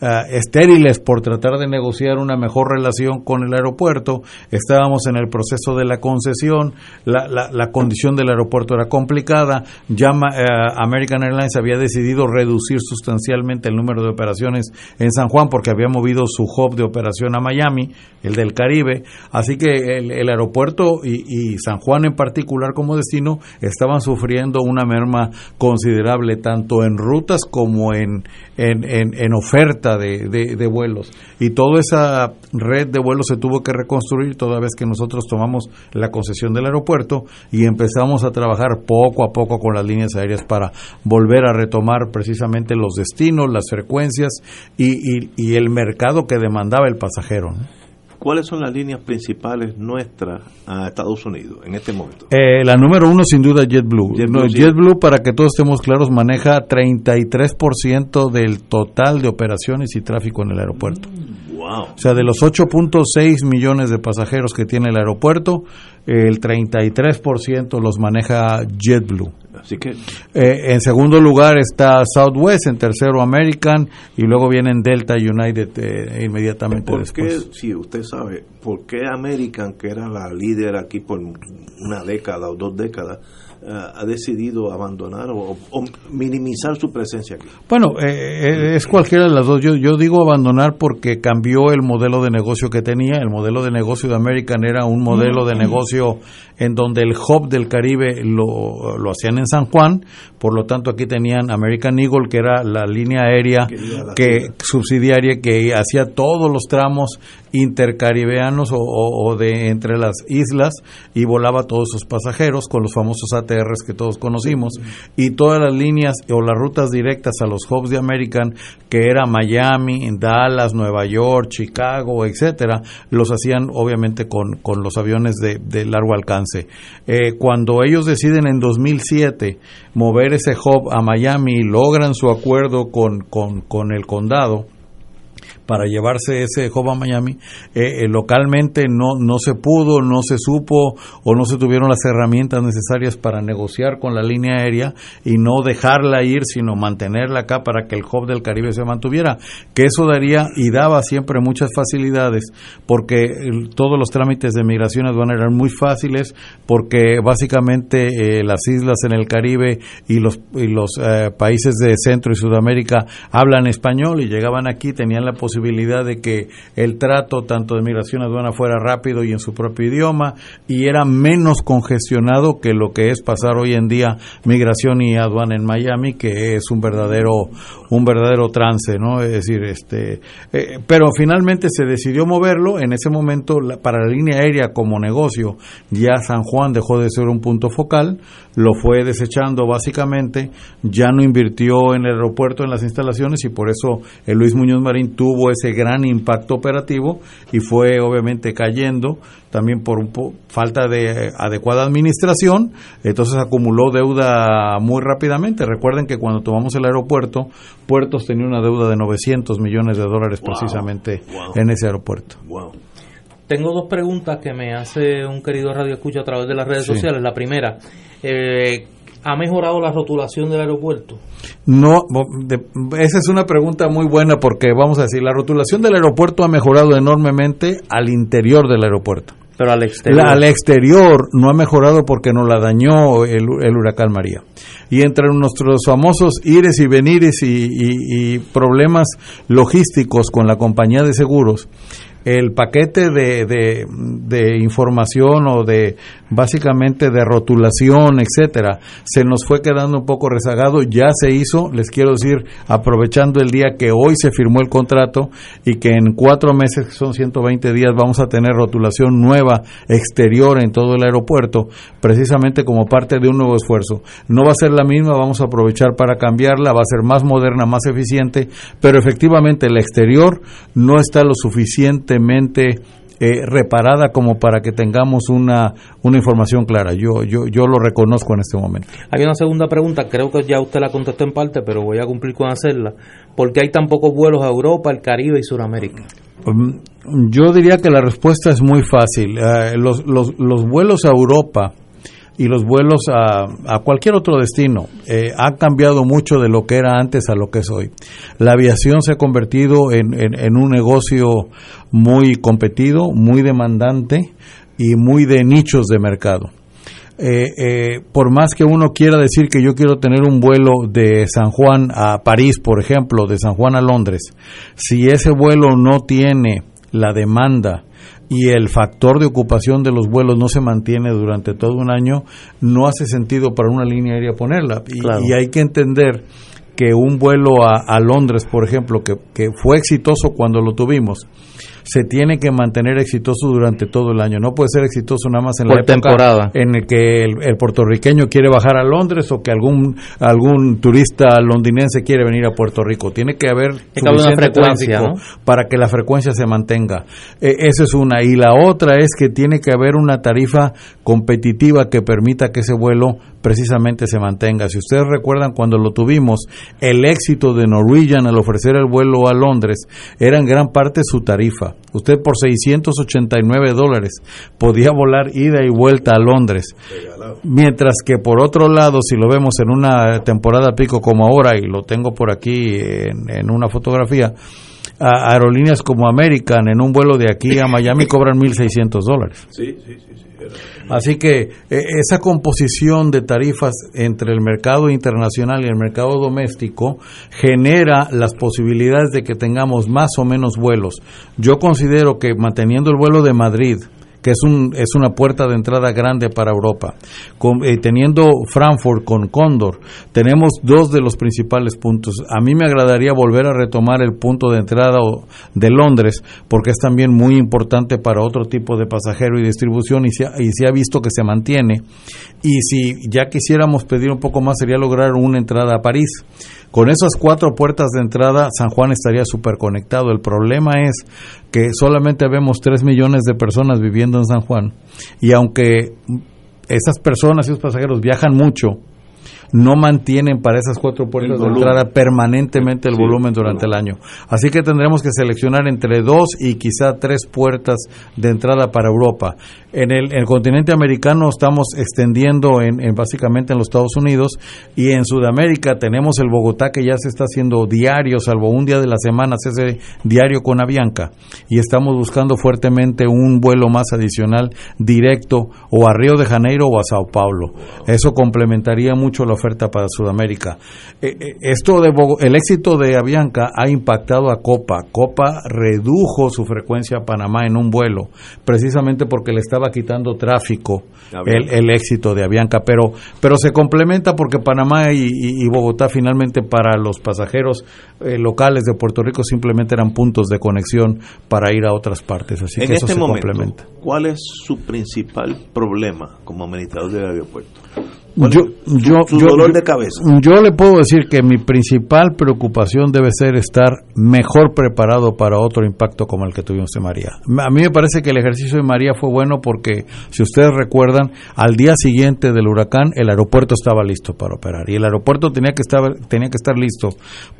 ah, estériles por tratar de negociar una mejor relación con el aeropuerto. Estábamos en el proceso de la concesión, la, la, la condición del aeropuerto era complicada. Ya eh, American Airlines había decidido reducir sustancialmente el número de operaciones en San Juan porque había movido su hub de operación a Miami, el del Caribe. Así que el, el aeropuerto y, y San Juan en particular como destino estaban sufriendo una merma considerable tanto en rutas como en, en, en, en ofertas de vuelos. Y toda esa red de vuelos se tuvo que reconstruir toda vez que nosotros tomamos la concesión del aeropuerto y empezamos a trabajar poco a poco con las líneas aéreas para volver a retomar precisamente los destinos, las frecuencias y, y, y el mercado que demandaba el pasajero. ¿no? ¿Cuáles son las líneas principales nuestras a Estados Unidos en este momento? Eh, la número uno, sin duda, JetBlue. JetBlue, No, sí. JetBlue, para que todos estemos claros, maneja 33% del total de operaciones y tráfico en el aeropuerto. Wow. O sea, de los 8.6 millones de pasajeros que tiene el aeropuerto, el 33% los maneja JetBlue. Así que Eh, en segundo lugar está Southwest, en tercero American y luego vienen Delta United eh, inmediatamente ¿Por qué, después. si usted sabe, por qué American, que era la líder aquí por una década o dos décadas, ha decidido abandonar o, o minimizar su presencia aquí? Bueno, eh, eh, es cualquiera de las dos. Yo, yo digo abandonar porque cambió el modelo de negocio que tenía. El modelo de negocio de American era un modelo de negocio en donde el hub del Caribe lo, lo hacían en San Juan. Por lo tanto, aquí tenían American Eagle, que era la línea aérea Que subsidiaria que hacía todos los tramos intercaribeanos o, de entre las islas y volaba todos sus pasajeros con los famosos ATRs que todos conocimos y todas las líneas o las rutas directas a los hubs de American que era Miami, Dallas, Nueva York, Chicago, etcétera, los hacían obviamente con, con los aviones de, de largo alcance. Eh, cuando ellos deciden en 2007 mover ese hub a Miami y logran su acuerdo con, con, con el condado, para llevarse ese a Miami, eh, eh, localmente no, no se pudo, no se supo o no se tuvieron las herramientas necesarias para negociar con la línea aérea y no dejarla ir, sino mantenerla acá para que el hub del Caribe se mantuviera, que eso daría y daba siempre muchas facilidades, porque el- todos los trámites de migración aduana eran muy fáciles, porque básicamente eh, las islas en el Caribe y los, y los eh, países de Centro y Sudamérica hablan español y llegaban aquí, tenían la posibilidad de que el trato tanto de migración aduana fuera rápido y en su propio idioma y era menos congestionado que lo que es pasar hoy en día migración y aduana en Miami, que es un verdadero un verdadero trance, ¿no? Es decir, este, eh, pero finalmente se decidió moverlo. En ese momento, la- para la línea aérea como negocio, ya San Juan dejó de ser un punto focal, lo fue desechando básicamente, ya no invirtió en el aeropuerto, en las instalaciones, y por eso el Luis Muñoz Marín tuvo ese gran impacto operativo y fue obviamente cayendo también por un po- falta de eh, adecuada administración, entonces acumuló deuda muy rápidamente. Recuerden que cuando tomamos el aeropuerto, Puertos tenía una deuda de 900 millones de dólares Wow, precisamente wow. en ese aeropuerto. Tengo dos preguntas que me hace un querido radio escucha a través de las redes Sí. sociales. La primera, eh, ¿ha mejorado la rotulación del aeropuerto? No, de- esa es una pregunta muy buena porque vamos a decir, la rotulación del aeropuerto ha mejorado enormemente al interior del aeropuerto. Pero al exterior. La- al exterior no ha mejorado porque nos la dañó el, el huracán María. Y entre nuestros famosos ires y venires y, y- y problemas logísticos con la compañía de seguros, el paquete de, de- de información o de básicamente de rotulación, etcétera, se nos fue quedando un poco rezagado. Ya se hizo, les quiero decir, aprovechando el día que hoy se firmó el contrato y que en cuatro meses, que son 120 días, vamos a tener rotulación nueva exterior en todo el aeropuerto, precisamente como parte de un nuevo esfuerzo. No va a ser la misma, vamos a aprovechar para cambiarla, va a ser más moderna, más eficiente, pero efectivamente el exterior no está lo suficientemente eh, reparada como para que tengamos una, una información clara. Yo, yo, yo lo reconozco en este momento. Hay una segunda pregunta, creo que ya usted la contestó en parte, pero voy a cumplir con hacerla. ¿Por qué hay tan pocos vuelos a Europa, el Caribe y Sudamérica? Um, Yo diría que la respuesta es muy fácil. Eh, los, los, los vuelos a Europa y los vuelos a, cualquier otro destino eh, han cambiado mucho de lo que era antes a lo que es hoy. La aviación se ha convertido en, en- en un negocio muy competido, muy demandante y muy de nichos de mercado. Eh, eh, por más que uno quiera decir que yo quiero tener un vuelo de San Juan a París, por ejemplo, de San Juan a Londres, si ese vuelo no tiene la demanda y el factor de ocupación de los vuelos no se mantiene durante todo un año, no hace sentido para una línea aérea ponerla. Y, Claro. y hay que entender que un vuelo a, a Londres, por ejemplo, que, que fue exitoso cuando lo tuvimos, se tiene que mantener exitoso durante todo el año. No puede ser exitoso nada más en Por la época temporada. en el que el, el puertorriqueño quiere bajar a Londres o que algún algún turista londinense quiere venir a Puerto Rico. Tiene que haber suficiente frecuencia, para que la frecuencia se mantenga. Eh, esa es una. Y la otra es que tiene que haber una tarifa competitiva que permita que ese vuelo precisamente se mantenga. Si ustedes recuerdan cuando lo tuvimos, el éxito de Norwegian al ofrecer el vuelo a Londres era en gran parte su tarifa. Usted por 689 dólares podía volar ida y vuelta a Londres. Mientras que por otro lado, si lo vemos en una temporada pico como ahora, y lo tengo por aquí en, en una fotografía, a- aerolíneas como American en un vuelo de aquí a Miami cobran 1.600 dólares. Sí, sí, sí. sí. Así que eh, esa composición de tarifas entre el mercado internacional y el mercado doméstico genera las posibilidades de que tengamos más o menos vuelos. Yo considero que manteniendo el vuelo de Madrid, que es, un, es una puerta de entrada grande para Europa. Eh, teniendo Frankfurt con Cóndor, tenemos dos de los principales puntos. A mí me agradaría volver a retomar el punto de entrada de Londres, porque es también muy importante para otro tipo de pasajero y distribución y se, y se ha visto que se mantiene. Y si ya quisiéramos pedir un poco más, sería lograr una entrada a París. Con esas cuatro puertas de entrada, San Juan estaría súper conectado. El problema es que solamente vemos 3 millones de personas viviendo en San Juan. Y aunque esas personas y esos pasajeros viajan mucho, no mantienen para esas cuatro puertas de entrada permanentemente el Sí, volumen durante el año. Así que tendremos que seleccionar entre dos y quizá tres puertas de entrada para Europa. En el, el continente americano estamos extendiendo en, en básicamente en los Estados Unidos y en Sudamérica tenemos el Bogotá que ya se está haciendo diario, salvo un día de la semana se hace diario con Avianca y estamos buscando fuertemente un vuelo más adicional directo o a Río de Janeiro o a Sao Paulo. Eso complementaría mucho la oferta para Sudamérica. Eh, eh, esto de el éxito de Avianca ha impactado a Copa. Copa redujo su frecuencia a Panamá en un vuelo, precisamente porque le estaba quitando tráfico el, éxito de Avianca, pero pero se complementa porque Panamá y, y- y Bogotá finalmente para los pasajeros eh, locales de Puerto Rico simplemente eran puntos de conexión para ir a otras partes, así en que eso este se momento, complementa. ¿cuál es su principal problema como administrador del aeropuerto? ¿Cuál Yo, su dolor yo- de cabeza? Yo le puedo decir que mi principal preocupación debe ser estar mejor preparado para otro impacto como el que tuvimos en María. A mí me parece que el ejercicio de María fue bueno porque, si ustedes recuerdan, al día siguiente del huracán el aeropuerto estaba listo para operar y el aeropuerto tenía que estar tenía que estar listo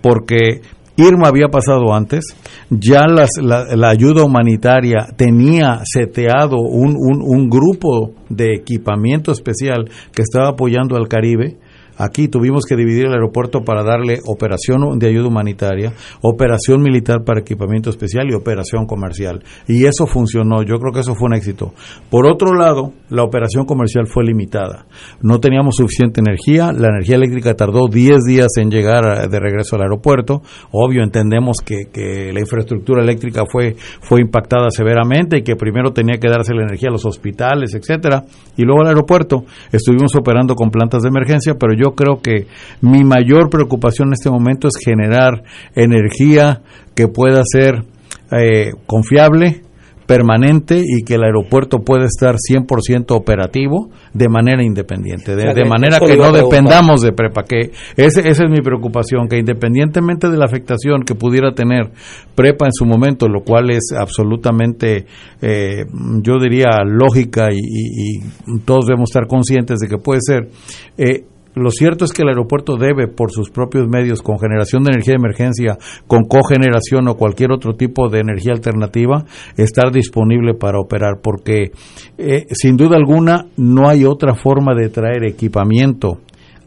porque Irma había pasado antes, ya la, la ayuda humanitaria tenía seteado un, un, un grupo de equipamiento especial que estaba apoyando al Caribe. Aquí tuvimos que dividir el aeropuerto para darle operación de ayuda humanitaria, operación militar para equipamiento especial y operación comercial. Y eso funcionó, yo creo que eso fue un éxito. Por otro lado, la operación comercial fue limitada. No teníamos suficiente energía, la energía eléctrica tardó 10 días en llegar de regreso al aeropuerto. Obvio, entendemos que, que la infraestructura eléctrica fue, fue impactada severamente y que primero tenía que darse la energía a los hospitales, etcétera, y luego al aeropuerto. Estuvimos operando con plantas de emergencia, pero yo creo que mi mayor preocupación en este momento es generar energía que pueda ser eh, confiable, permanente y que el aeropuerto pueda estar 100% operativo de manera independiente, de, manera que no dependamos de prepa, que ese, esa es mi preocupación, que independientemente de la afectación que pudiera tener prepa en su momento, lo cual es absolutamente, eh, yo diría, lógica y, y- y todos debemos estar conscientes de que puede ser, eh, lo cierto es que el aeropuerto debe, por sus propios medios, con generación de energía de emergencia, con cogeneración o cualquier otro tipo de energía alternativa, estar disponible para operar, porque eh, sin duda alguna no hay otra forma de traer equipamiento,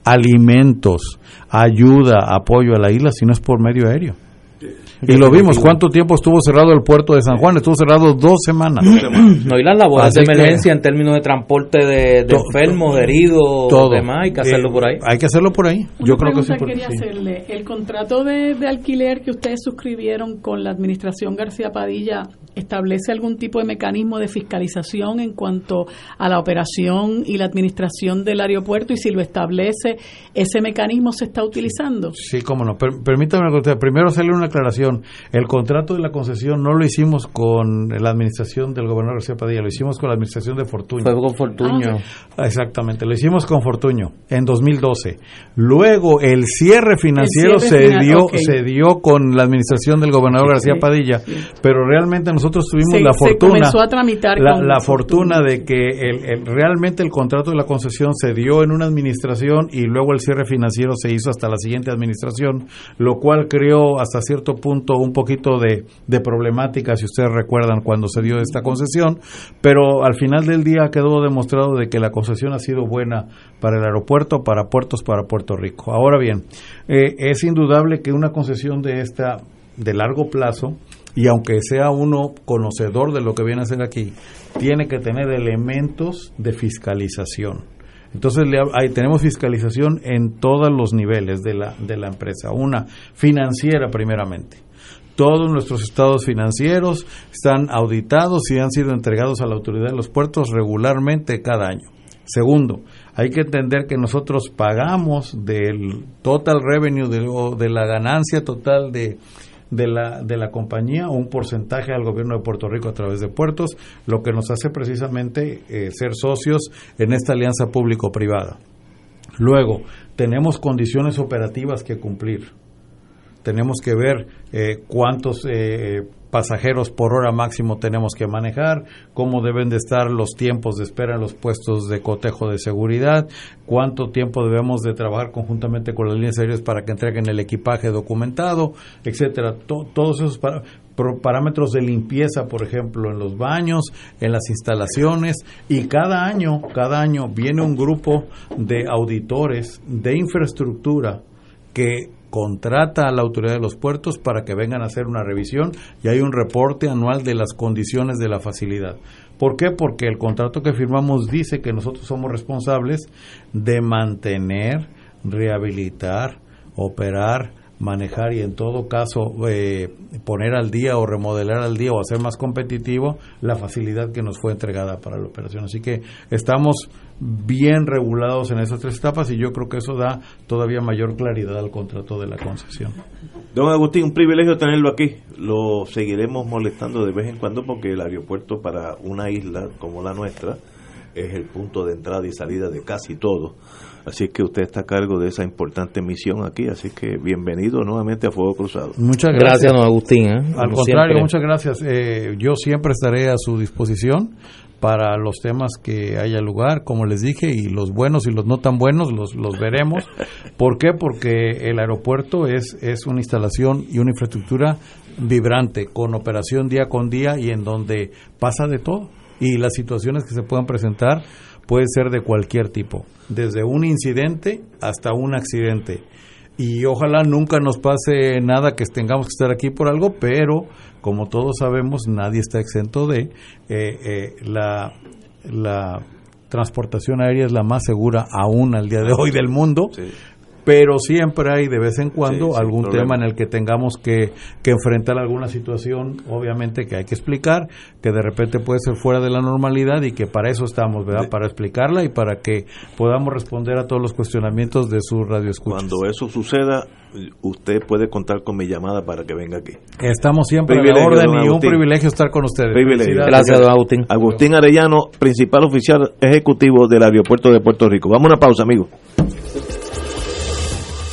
alimentos, ayuda, apoyo a la isla si no es por medio aéreo. Y lo vimos, ¿cuánto tiempo estuvo cerrado el puerto de San Juan? Estuvo cerrado dos semanas. No, y las labores Así de que- emergencia en términos de transporte de, de To- enfermos, de heridos, todo. demás, hay que hacerlo Eh, por ahí. Hay que hacerlo por ahí. Yo creo que pregunta sí. quería sí. hacerle. El contrato de, de alquiler que ustedes suscribieron con la administración García Padilla establece algún tipo de mecanismo de fiscalización en cuanto a la operación y la administración del aeropuerto y si lo establece, ese mecanismo se está utilizando. Sí, cómo no. Per- permítame una cosa. primero hacerle una aclaración. El contrato de la concesión no lo hicimos con la administración del gobernador García Padilla, lo hicimos con la administración de Fortuño. Fue con Fortuño. Ah, Exactamente, lo hicimos con Fortuño en 2012. Luego el cierre financiero El cierre se final, dio se dio con la administración del gobernador García Padilla, pero realmente nosotros tuvimos Se- la se fortuna comenzó a tramitar la, con la fortuna de que el, el- realmente el contrato de la concesión se dio en una administración y luego el cierre financiero se hizo hasta la siguiente administración, lo cual creó hasta cierto punto un poquito de, de problemática, si ustedes recuerdan, cuando se dio esta concesión, pero al final del día quedó demostrado de que la concesión ha sido buena para el aeropuerto, para puertos, para Puerto Rico. Ahora bien, eh, es indudable que una concesión de esta de largo plazo y aunque sea uno conocedor de lo que viene a ser aquí, tiene que tener elementos de fiscalización. Entonces le ahí tenemos fiscalización en todos los niveles de la, de la empresa. Una, financiera primeramente. Todos nuestros estados financieros están auditados y han sido entregados a la autoridad de los puertos regularmente cada año. Segundo, hay que entender que nosotros pagamos del total revenue, de, o de la ganancia total de, la compañía un porcentaje al gobierno de Puerto Rico a través de puertos, lo que nos hace precisamente eh, ser socios en esta alianza público-privada. Luego, tenemos condiciones operativas que cumplir. Tenemos que ver eh, cuántos eh, pasajeros por hora máximo tenemos que manejar, cómo deben de estar los tiempos de espera en los puestos de cotejo de seguridad, cuánto tiempo debemos de trabajar conjuntamente con las líneas aéreas para que entreguen el equipaje documentado, etcétera. To- todos esos parámetros de limpieza, por ejemplo, en los baños, en las instalaciones y cada año, cada año viene un grupo de auditores de infraestructura que contrata a la autoridad de los puertos para que vengan a hacer una revisión y hay un reporte anual de las condiciones de la facilidad. ¿Por qué? Porque el contrato que firmamos dice que nosotros somos responsables de mantener, rehabilitar, operar, manejar y en todo caso eh, poner al día o remodelar al día o hacer más competitivo la facilidad que nos fue entregada para la operación. Así que estamos bien regulados en esas tres etapas y yo creo que eso da todavía mayor claridad al contrato de la concesión. Don Agustín, un privilegio tenerlo aquí. Lo seguiremos molestando de vez en cuando porque el aeropuerto para una isla como la nuestra es el punto de entrada y salida de casi todo. Así que usted está a cargo de esa importante misión aquí, así que bienvenido nuevamente a Fuego Cruzado. Muchas gracias. Gracias, don Agustín. ¿eh? Al Como contrario, siempre. muchas gracias. Eh, yo siempre estaré a su disposición para los temas que haya lugar, como les dije, y los buenos y los no tan buenos los, los veremos. ¿Por qué? Porque el aeropuerto es, es una instalación y una infraestructura vibrante, con operación día con día y en donde pasa de todo. Y las situaciones que se puedan presentar pueden ser de cualquier tipo, desde un incidente hasta un accidente y ojalá nunca nos pase nada que tengamos que estar aquí por algo, pero como todos sabemos, nadie está exento de eh, eh, la, la transportación aérea es la más segura aún al día de hoy del mundo. Pero siempre hay de vez en cuando Sí, algún tema en el que tengamos que, que enfrentar alguna situación, obviamente que hay que explicar, que de repente puede ser fuera de la normalidad y que para eso estamos, ¿verdad? Para explicarla y para que podamos responder a todos los cuestionamientos de su radio Cuando eso suceda, usted puede contar con mi llamada para que venga aquí. Estamos siempre a la orden y un privilegio estar con ustedes. Privilegio. Felicidades. Agustín. Agustín Arellano, principal oficial ejecutivo del aeropuerto de Puerto Rico. Vamos a una pausa, amigos.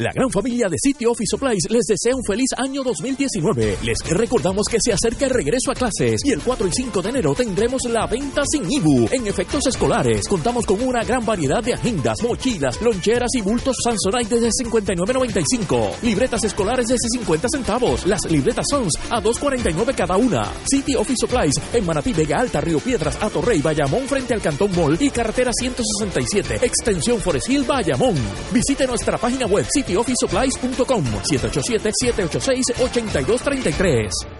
La gran familia de City Office Supplies les desea un feliz año 2019. Les recordamos que se acerca el regreso a clases y el 4 y 5 de enero tendremos la venta sin IBU en efectos escolares. Contamos con una gran variedad de agendas, mochilas, loncheras y bultos Samsonite desde 59.95. Libretas escolares desde 50 centavos. Las libretas Sons a 2.49 cada una. City Office Supplies en Manatí, Vega Alta, Río Piedras, Atorrey, Bayamón frente al Cantón Mall y carretera 167, extensión Forest Hill, Bayamón. Visite nuestra página web cityofficesupplies.com 787-786-8233.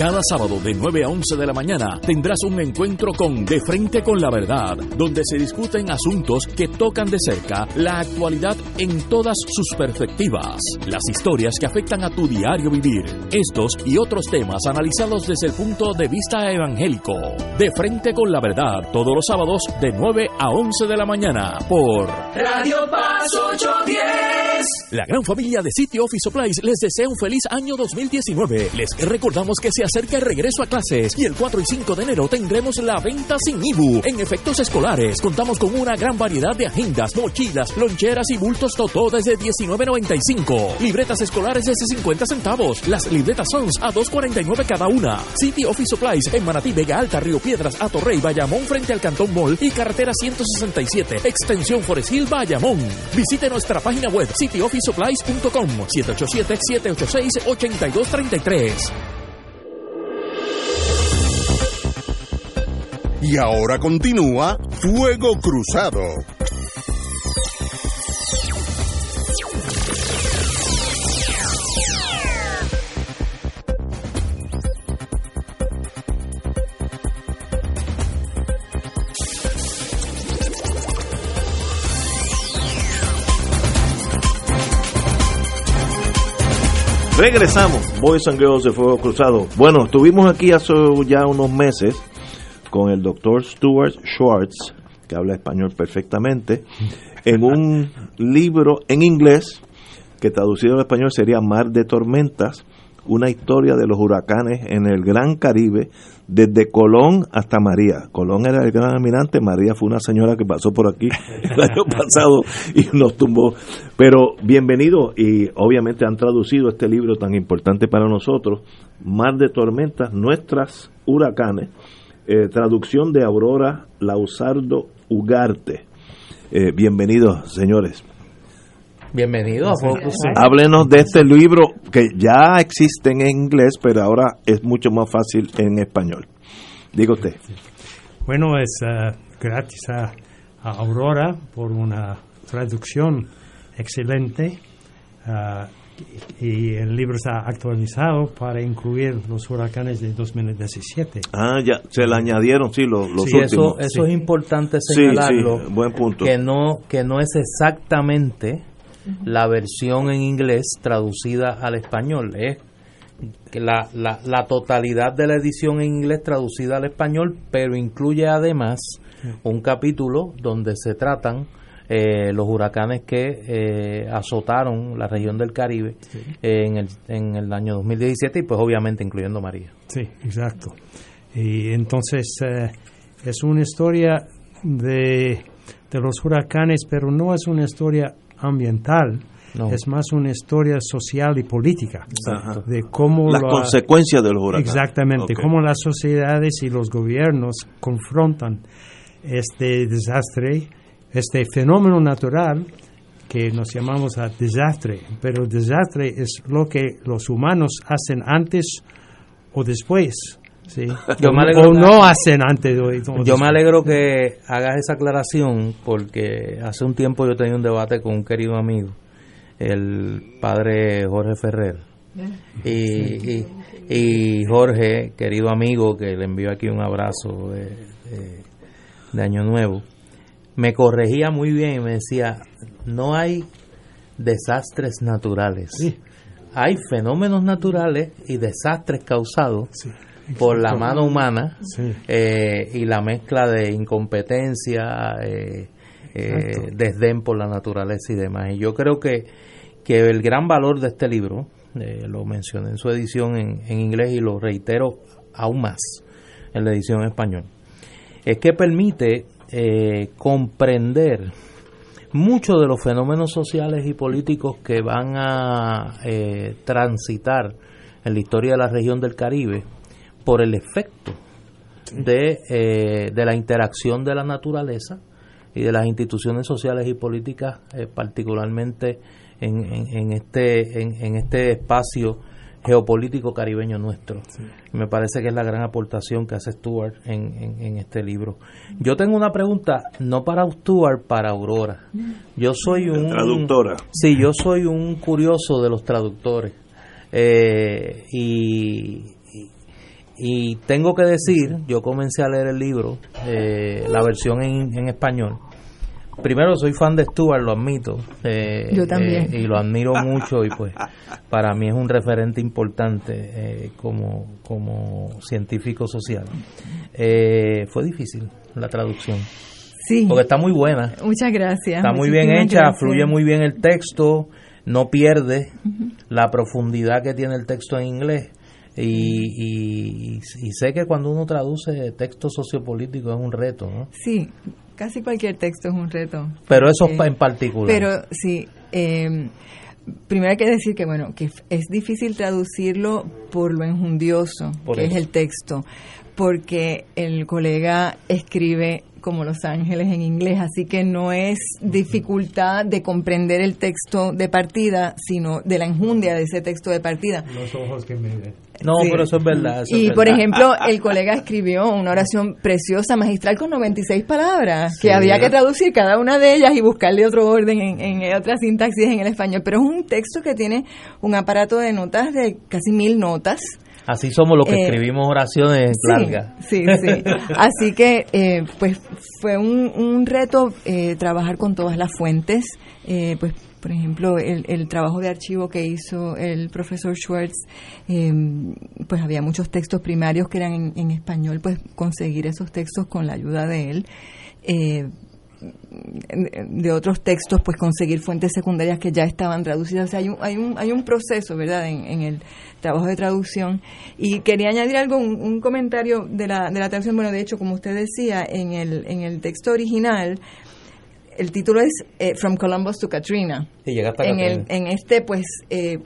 Cada sábado de 9 a 11 de la mañana tendrás un encuentro con De Frente con la Verdad, donde se discuten asuntos que tocan de cerca la actualidad en todas sus perspectivas, las historias que afectan a tu diario vivir, estos y otros temas analizados desde el punto de vista evangélico. De Frente con la Verdad, todos los sábados de 9 a 11 de la mañana por Radio Paz 810. La gran familia de City Office Supplies les desea un feliz año 2019. Les recordamos que se acerca el regreso a clases y el 4 y 5 de enero tendremos la venta sin IBU en efectos escolares. Contamos con una gran variedad de agendas, mochilas, loncheras y bultos Totó desde 19.95. Libretas escolares desde 50 centavos. Las libretas Sons a 2.49 cada una. City Office Supplies en Manatí, Vega Alta, Río Piedras, Atorrey, Bayamón frente al Cantón Mall y carretera 167, extensión Forest Hill, Bayamón. Visite nuestra página web cityofficesupplies.com 787-786-8233. Y ahora continúa Fuego Cruzado. Regresamos, Boys and de Fuego Cruzado. Bueno, estuvimos aquí hace ya unos meses con el doctor Stuart Schwartz, que habla español perfectamente, en un libro en inglés que traducido al español sería Mar de Tormentas, una historia de los huracanes en el Gran Caribe, desde Colón hasta María. Colón era el gran almirante, María fue una señora que pasó por aquí el año pasado y nos tumbó. Pero bienvenido y obviamente han traducido este libro tan importante para nosotros, Mar de Tormentas, nuestras huracanes, eh, traducción de Aurora Lausardo Ugarte. Eh, bienvenidos, señores. Bienvenido a Fuego Cruzado. Háblenos de este libro que ya existe en inglés, pero ahora es mucho más fácil en español. Diga usted. Bueno, es eh, gracias a, a Aurora por una traducción excelente ah, y el libro está actualizado para incluir los huracanes de 2017. Ah, ya, se le añadieron, sí, los, los Sí, eso, es importante señalarlo. sí, buen punto. Que no, que no es exactamente la versión en inglés traducida al español. Es que la, la, la totalidad de la edición en inglés traducida al español, pero incluye además un capítulo donde se tratan eh, los huracanes que eh, azotaron la región del Caribe eh, en, el, en el año 2017 y pues obviamente incluyendo María. Sí, exacto. Y entonces eh, es una historia de, de los huracanes, pero no es una historia ambiental, No. es más una historia social y política. De cómo Las la- consecuencias de los huracanes. Exactamente, Ok. cómo las sociedades y los gobiernos confrontan este desastre, este fenómeno natural que nos llamamos a desastre, pero desastre es lo que los humanos hacen antes o después. ¿sí? Yo me alegro o no hacen antes o, o Yo después. me alegro que hagas esa aclaración porque hace un tiempo yo tenía un debate con un querido amigo, el padre Jorge Ferrer. Y, y- y Jorge, querido amigo, que le envío aquí un abrazo de, de- de Año Nuevo, me corregía muy bien y me decía, no hay desastres naturales. Hay fenómenos naturales y desastres causados por la mano humana eh, y la mezcla de incompetencia, eh, eh, desdén por la naturaleza y demás. Y yo creo que, que el gran valor de este libro, lo mencioné en su edición en, en inglés y lo reitero aún más en la edición en español, es que permite eh, comprender muchos de los fenómenos sociales y políticos que van a eh, transitar en la historia de la región del Caribe por el efecto de, eh, de la interacción de la naturaleza y de las instituciones sociales y políticas, eh, particularmente en, en- en este, en, en este espacio geopolítico caribeño nuestro. Me parece que es la gran aportación que hace Stuart en, en- en este libro. Yo tengo una pregunta, no para Stuart, para Aurora. Yo soy un... Traductora. Sí, yo soy un curioso de los traductores. Eh, y, y- y tengo que decir, yo comencé a leer el libro, eh, la versión en, en español. Primero soy fan de Stuart, lo admito. eh, Yo también. eh, y lo admiro mucho y pues para mí es un referente importante eh, como, como científico social. Eh, fue difícil la traducción. Sí. Porque está muy buena. Muchas gracias. Está muy bien hecha, gracias. fluye muy bien el texto, no pierde la profundidad que tiene el texto en inglés. Y, y, y sé que cuando uno traduce texto sociopolítico es un reto, ¿no? Sí, casi cualquier texto es un reto. Pero eso en particular. Pero sí, eh, primero hay que decir que bueno, que es difícil traducirlo por lo enjundioso Por que eso. es el texto, porque el colega escribe como Los Ángeles en inglés, así que no es dificultad de comprender el texto de partida, sino de la enjundia de ese texto de partida. Los ojos que me ven. No, Sí. pero eso es verdad. eso Y es por ejemplo, el colega escribió una oración preciosa, magistral, con 96 palabras, Sí. que había que traducir cada una de ellas y buscarle otro orden en, en otra sintaxis en el español. Pero es un texto que tiene un aparato de notas de casi mil notas. Así somos los que Eh, escribimos oraciones Sí, largas. Sí, sí. Así que, eh, pues, fue un, un reto eh, trabajar con todas las fuentes. Eh, pues, por ejemplo, el, el trabajo de archivo que hizo el profesor Schwartz, eh, pues había muchos textos primarios que eran en, en español, pues conseguir esos textos con la ayuda de él. Eh, de otros textos, pues conseguir fuentes secundarias que ya estaban traducidas. O sea, hay un, hay un, hay un proceso, ¿verdad?, en, en el trabajo de traducción. Y quería añadir algo, un, un comentario de la, de la traducción. Bueno, de hecho, como usted decía, en el, en el texto original, el título es eh, From Columbus to Katrina. Y llegaste a En, el, en este, pues, eh,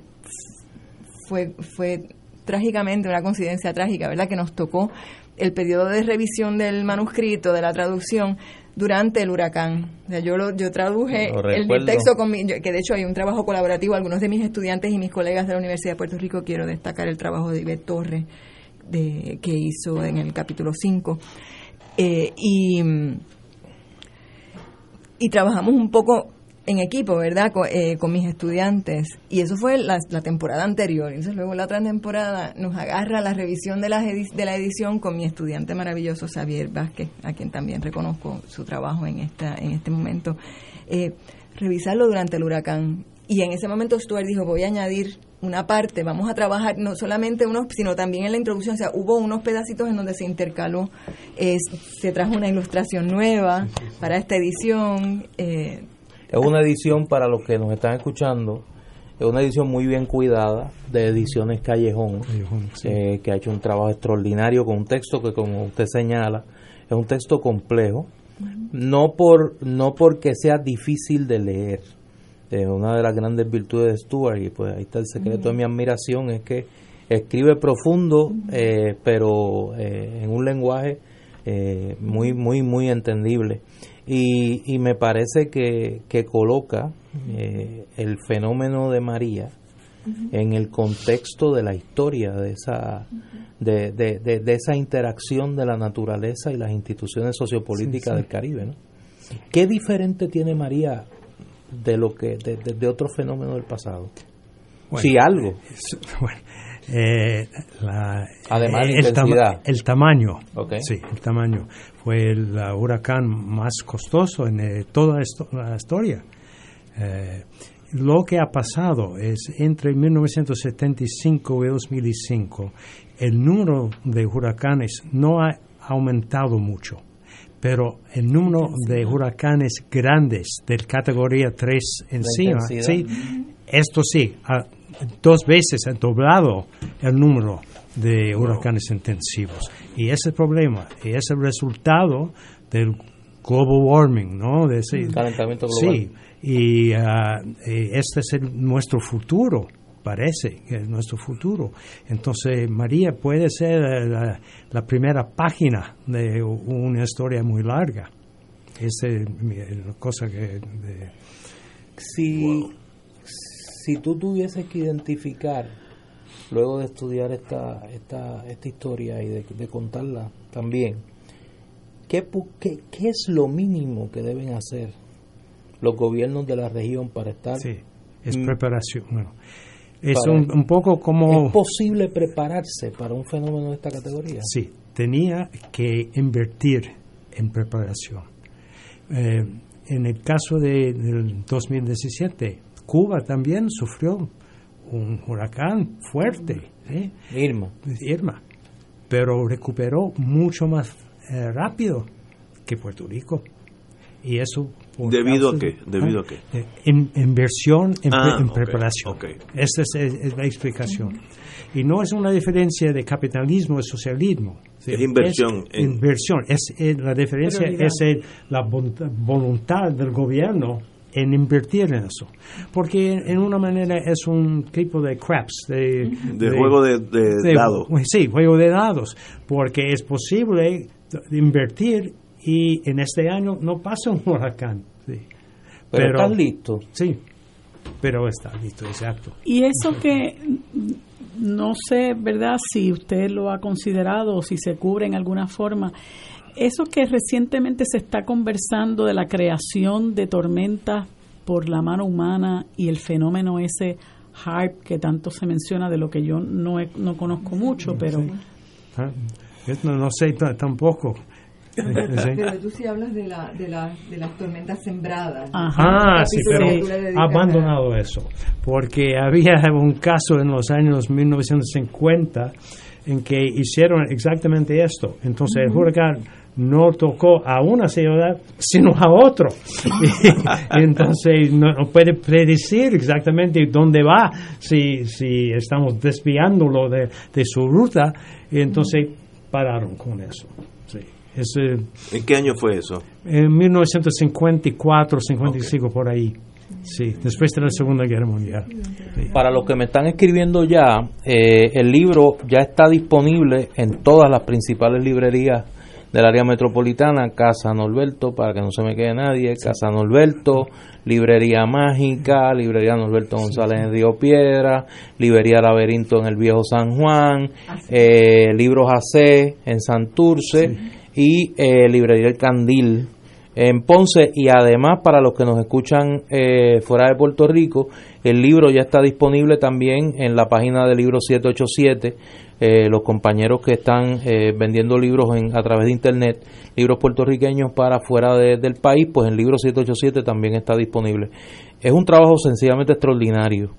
fue, fue trágicamente una coincidencia trágica, ¿verdad? Que nos tocó el periodo de revisión del manuscrito, de la traducción, durante el huracán. O sea, yo, lo, yo traduje Lo el texto con mi, yo- que de hecho hay un trabajo colaborativo, algunos de mis estudiantes y mis colegas de la Universidad de Puerto Rico, quiero destacar el trabajo de Ivette Torres, de, que hizo en el capítulo 5. Eh, y, y trabajamos un poco en equipo, ¿verdad? Co- eh, Con, mis estudiantes. Y eso fue la, la temporada anterior. Entonces luego la otra temporada nos agarra la revisión de la, de la edición con mi estudiante maravilloso Xavier Vázquez, a quien también reconozco su trabajo en, esta, en este momento. Eh, revisarlo durante el huracán. Y en ese momento Stuart dijo, voy a añadir una parte, vamos a trabajar no solamente unos, sino también en la introducción, o sea, hubo unos pedacitos en donde se intercaló, eh, se trajo una ilustración nueva para esta edición, eh, Es una edición para los que nos están escuchando. Es una edición muy bien cuidada de Ediciones Callejón, eh, que ha hecho un trabajo extraordinario con un texto que, como usted señala, es un texto complejo. No por no porque sea difícil de leer. Eh, una de las grandes virtudes de Stuart, y pues ahí está el secreto de mi admiración, es que escribe profundo, eh, pero eh, en un lenguaje eh, muy, muy, muy entendible. Y, y me parece que, que coloca eh, el fenómeno de María en el contexto de la historia de esa de, de, de, de esa interacción de la naturaleza y las instituciones sociopolíticas Sí, sí. del Caribe ¿no? ¿qué diferente tiene María de lo que de, de- de otros fenómenos del pasado? Bueno, si algo es- bueno, eh, la- Además de el, tama- intensidad. el tamaño, sí, el tamaño fue el huracán más costoso en eh, toda esto- la historia. Eh, lo que ha pasado es entre 1975 y 2005 el número de huracanes no ha aumentado mucho, pero el número de huracanes grandes de categoría 3 encima, sí, esto sí, ha- dos veces ha doblado el número de huracanes intensivos. Y ese problema, y es el resultado del global warming, ¿no? De ese- Calentamiento global. Sí, y eh, este es el- nuestro futuro, parece que es nuestro futuro. Entonces, María puede ser eh, la, la primera página de una historia muy larga. Esa es la cosa que... de- si, si tú tuvieses que identificar, luego de estudiar esta, esta, esta historia y de, de contarla también, ¿qué, qué, qué es lo mínimo que deben hacer los gobiernos de la región para estar? Sí, es Mm, preparación. Bueno, es un poco como... ¿Es posible prepararse para un fenómeno de esta categoría? Sí, tenía que invertir en preparación. Eh, en el caso de, del 2017, Cuba también sufrió un huracán fuerte, ¿sí? Irma. Irma, pero recuperó mucho más eh, rápido que Puerto Rico. Y eso ¿Debido a qué? ¿Debido a qué? Eh, in- inversión en, Ah, pre- en ok, preparación. ok. Esa es, es- es la explicación. Y no es una diferencia de capitalismo y socialismo. ¿sí? Es inversión Es en- inversión. Es, es- la diferencia Prioridad. es el- la voluntad del gobierno en invertir en eso. Porque en una manera es un tipo de craps. De, De juego de- de dados. Sí, juego de dados. Porque es posible invertir y en este año no pasa un huracán. sí. Pero estás listo. Sí, pero está listo, exacto. Y eso que no sé, ¿verdad? Si usted lo ha considerado o si se cubre en alguna forma. Eso que recientemente se está conversando de la creación de tormentas por la mano humana y el fenómeno ese HARP que tanto se menciona, de lo que yo no, he- no conozco mucho, pero... Ah, no, no sé tampoco. Pero tú sí hablas de, la, de, la, de las tormentas sembradas. Ah, sí, pero a- abandonado eso, porque había un caso en los años 1950 en que hicieron exactamente esto. Entonces el Ujú. huracán no tocó a una ciudad, sino a otro. Y, entonces no, no puede predecir exactamente dónde va si, si estamos desviándolo de, de su ruta. Y entonces pararon con eso. Sí. Es, eh, ¿En qué año fue eso? en 1954, 55 por ahí. Sí, después de la Segunda Guerra Mundial. Para los que me están escribiendo ya, eh, el libro ya está disponible en todas las principales librerías del área metropolitana, Casa Norberto, para que no se me quede nadie, Casa Norberto, Librería Mágica, Librería Norberto González en Río Piedra, Librería Laberinto en el Viejo San Juan, eh, Libros AC en Santurce y eh, Librería El Candil en Ponce y además para los que nos escuchan eh, fuera de Puerto Rico, el libro ya está disponible también en la página de Libro 787. Eh, los compañeros que están eh, vendiendo libros en, a través de internet, libros puertorriqueños para fuera de- del país, pues el libro 787 también está disponible. Es un trabajo sencillamente extraordinario.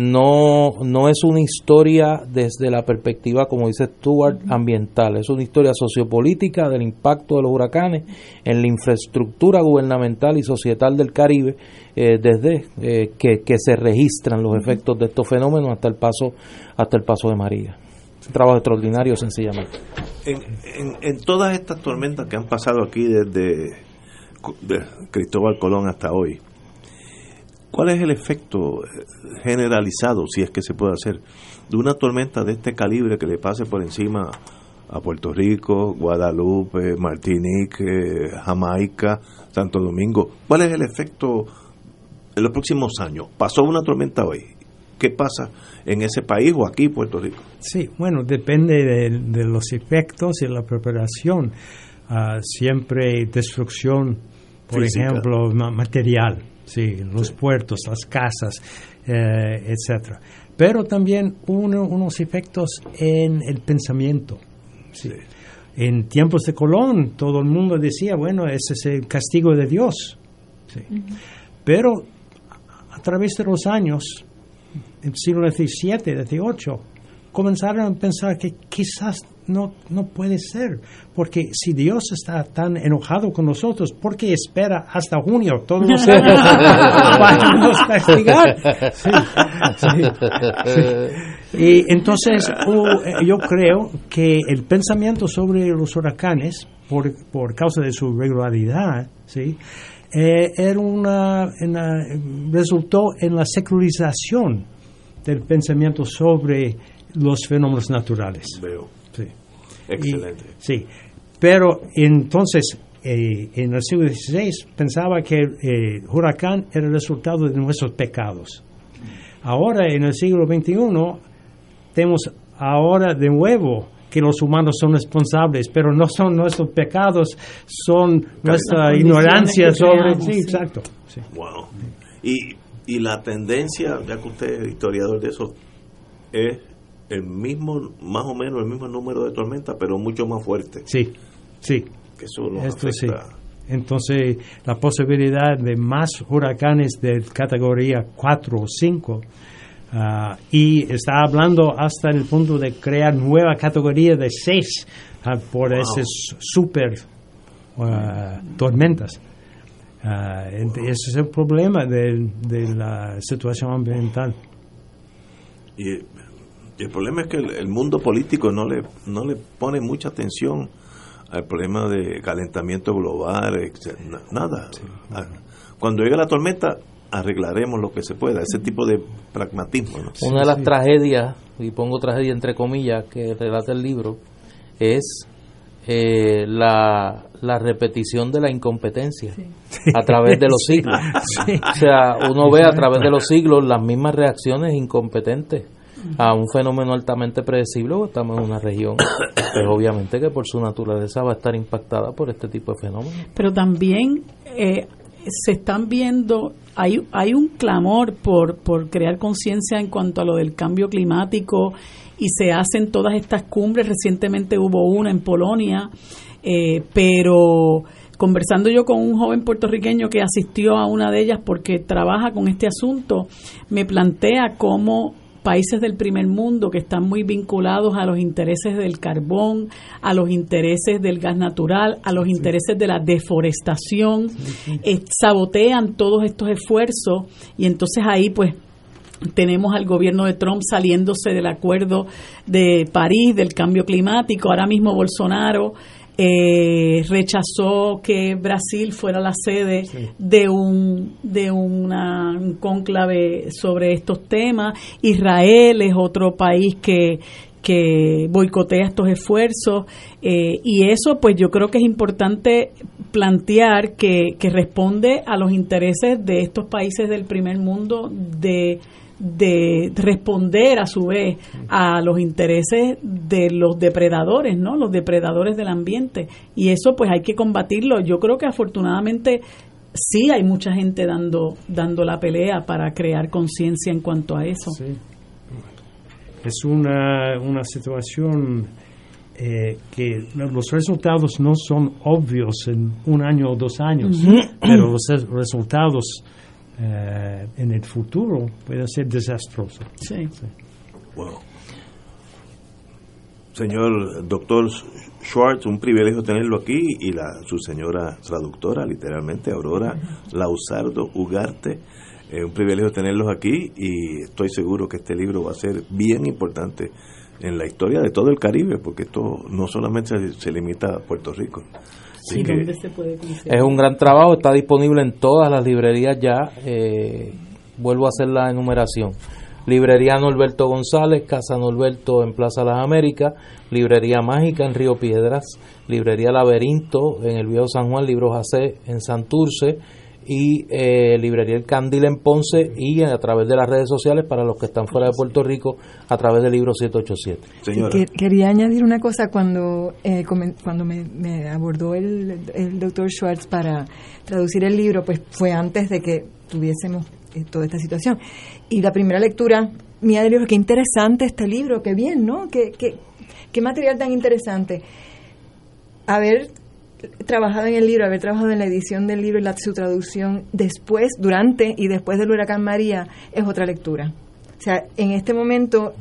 No, no es una historia desde la perspectiva, como dice Stuart, ambiental. Es una historia sociopolítica del impacto de los huracanes en la infraestructura gubernamental y societal del Caribe, eh, desde eh, que, que se registran los efectos de estos fenómenos hasta el paso, hasta el paso de María. Es un trabajo extraordinario, sencillamente. En, en, en todas estas tormentas que han pasado aquí desde de Cristóbal Colón hasta hoy, ¿cuál es el efecto eh, generalizado, si es que se puede hacer, de una tormenta de este calibre que le pase por encima a Puerto Rico, Guadalupe, Martinique, Jamaica, Santo Domingo. ¿Cuál es el efecto en los próximos años? Pasó una tormenta hoy. ¿Qué pasa en ese país o aquí, Puerto Rico? Sí, bueno, depende de, de los efectos y la preparación. Ah, siempre destrucción, por Física. ejemplo, ma- material, sí, los puertos, las casas, eh, etcétera. Pero también uno- unos efectos en el pensamiento. sí. En tiempos de Colón, todo el mundo decía, bueno, ese es el castigo de Dios. sí. Pero a través de los años, el siglo XVII, XVIII, comenzaron a pensar que quizás no, no puede ser, porque si Dios está tan enojado con nosotros, ¿por qué espera hasta junio todos los años para nos castigar? Sí, sí, sí. Y entonces uh, eh, yo creo que el pensamiento sobre los huracanes, por, por causa de su regularidad, ¿sí? Eh, era una, una- resultó en la secularización del pensamiento sobre los fenómenos naturales. Veo. Excelente. Y- sí, pero entonces eh, en el siglo XVI pensaba que el huracán era el resultado de nuestros pecados. Ahora en el siglo XXI tenemos ahora de nuevo que los humanos son responsables, pero no son nuestros pecados, son nuestra ignorancia sobre... creamos, sí, sí. exacto. sí. Wow. Y, y la tendencia, ya que usted es historiador de eso, es el mismo, más o menos el mismo número de tormentas, pero mucho más fuerte. Sí, sí. Que eso nos Esto sí. afecta. Entonces, la posibilidad de más huracanes de categoría 4 o 5, ah, y está hablando hasta el punto de crear nueva categoría de 6 por Wow. esas super ah, tormentas. Ent- ese es el problema de, de la situación ambiental. Y, y el problema es que el, el mundo político no le, no le pone mucha atención al problema de calentamiento global, etc. Nada. Ah, Cuando llegue la tormenta, arreglaremos lo que se pueda. Ese tipo de pragmatismo. ¿no? Una de las tragedias, y pongo tragedia entre comillas, que relata el libro, es eh, la, la repetición de la incompetencia a través de los siglos. Sí. O sea, uno ve a través de los siglos las mismas reacciones incompetentes a un fenómeno altamente predecible. porque Estamos en una región, pues obviamente que por su naturaleza va a estar impactada por este tipo de fenómenos. pero también eh, se están viendo, hay, hay un clamor por, por crear conciencia en cuanto a lo del cambio climático y se hacen todas estas cumbres, recientemente hubo una en Polonia, eh, pero conversando yo con un joven puertorriqueño que asistió a una de ellas porque trabaja con este asunto, me plantea cómo países del primer mundo que están muy vinculados a los intereses del carbón, a los intereses del gas natural, a los intereses de la deforestación, eh, sabotean todos estos esfuerzos y entonces ahí pues tenemos al gobierno de Trump saliéndose del acuerdo de París del cambio climático. Ahora mismo Bolsonaro eh, rechazó que Brasil fuera la sede de un de una, un cónclave sobre estos temas. Israel es otro país que que boicotea estos esfuerzos eh, y eso pues yo creo que es importante plantear que, que responde a los intereses de estos países del primer mundo de de responder a su vez a los intereses de los depredadores, ¿no? Los depredadores del ambiente. Y eso pues hay que combatirlo. Yo creo que afortunadamente sí hay mucha gente dando dando la pelea para crear conciencia en cuanto a eso. Es una, una situación eh, que los resultados no son obvios en un año o dos años, pero los res- resultados eh, en el futuro pueden ser desastrosos. Sí. Wow. Señor doctor Schwartz, un privilegio tenerlo aquí y la, su señora traductora, literalmente, Aurora Lausardo Ugarte. Eh, un privilegio tenerlos aquí y estoy seguro que este libro va a ser bien importante en la historia de todo el Caribe, porque esto no solamente se, se limita a Puerto Rico. Así ¿Y que- dónde se puede conseguir? Es un gran trabajo, está disponible en todas las librerías ya. eh, vuelvo a hacer la enumeración. Librería Norberto González, Casa Norberto en Plaza Las Américas, Librería Mágica en Río Piedras, Librería Laberinto en el Viejo San Juan, Libros AC en Santurce y eh, Librería El Candil en Ponce y a través de las redes sociales para los que están fuera de Puerto Rico a través del libro 787. Que- quería añadir una cosa cuando eh, cuando me, me abordó el, el doctor Schwartz para traducir el libro, pues fue antes de que tuviésemos eh, toda esta situación. Y la primera lectura mía del libro, qué interesante este libro, qué bien, ¿no? Qué, qué, qué material tan interesante. Haber trabajado en el libro, haber trabajado en la edición del libro y la, su traducción después, durante y después del huracán María es otra lectura. O sea, en este momento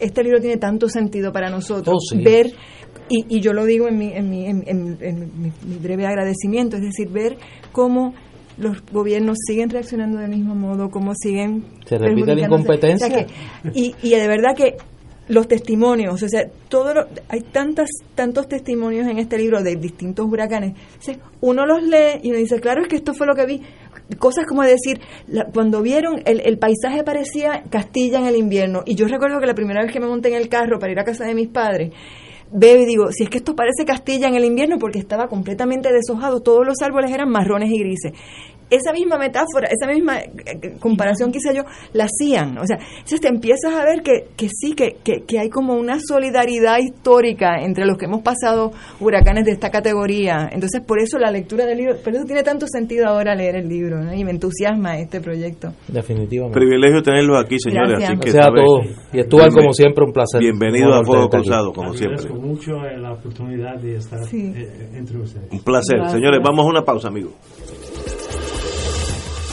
este libro tiene tanto sentido para nosotros Oh, sí. ver y, y yo lo digo en mi, en, mi, en, en- en mi, mi breve agradecimiento, es decir, ver cómo los gobiernos siguen reaccionando del mismo modo, cómo siguen Se repite la incompetencia. O sea que- y, y de verdad que los testimonios, o sea, todo lo- hay tantas tantos testimonios en este libro de distintos huracanes. Uno los lee y uno dice, claro, es que esto fue lo que vi. Cosas como decir, cuando vieron, el, el paisaje parecía Castilla en el invierno. Y yo recuerdo que la primera vez que me monté en el carro para ir a casa de mis padres, veo y digo, si es que esto parece Castilla en el invierno porque estaba completamente deshojado, todos los árboles eran marrones y grises. Esa misma metáfora, esa misma eh, eh, comparación que hice yo, la hacían. O sea, entonces te empiezas a ver que, que sí, que, que, que hay como una solidaridad histórica entre los que hemos pasado huracanes de esta categoría. Entonces, por eso la lectura del libro, por eso tiene tanto sentido ahora leer el libro, ¿no? Y me entusiasma este proyecto. Definitivamente. Privilegio tenerlos aquí, señores. Gracias. Así que O sea, todo. Y Stuart, como siempre, un placer. Bienvenido a Fuego. Cruzado, como siempre. Mucho la oportunidad de estar eh, entre ustedes. Un placer. Gracias. Señores, vamos a una pausa, amigos.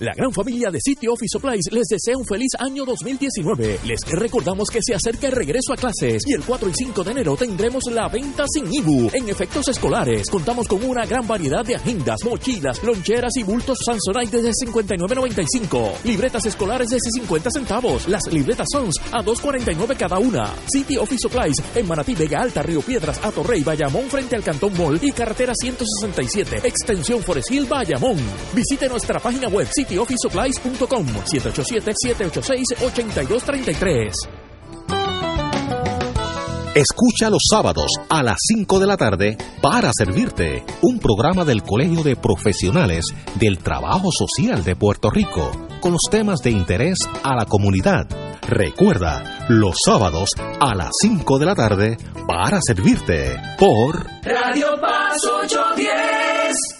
La gran familia de City Office Supplies les desea un feliz año 2019. Les recordamos que se acerca el regreso a clases y el 4 y 5 de enero tendremos la venta sin IBU en efectos escolares. Contamos con una gran variedad de agendas, mochilas, loncheras y bultos Samsonite desde 59.95. Libretas escolares desde 50 centavos. Las libretas Sons a 2.49 cada una. City Office Supplies en Manatí, Vega Alta, Río Piedras, Atorrey, Bayamón frente al Cantón Mall y carretera 167, extensión Forest Hill, Bayamón. Visite nuestra página web cityofficesupplies.com 787-786-8233. Escucha los sábados a las 5 de la tarde para servirte un programa del Colegio de Profesionales del Trabajo Social de Puerto Rico con los temas de interés a la comunidad. Recuerda, los sábados a las 5 de la tarde para servirte por Radio Paz 810.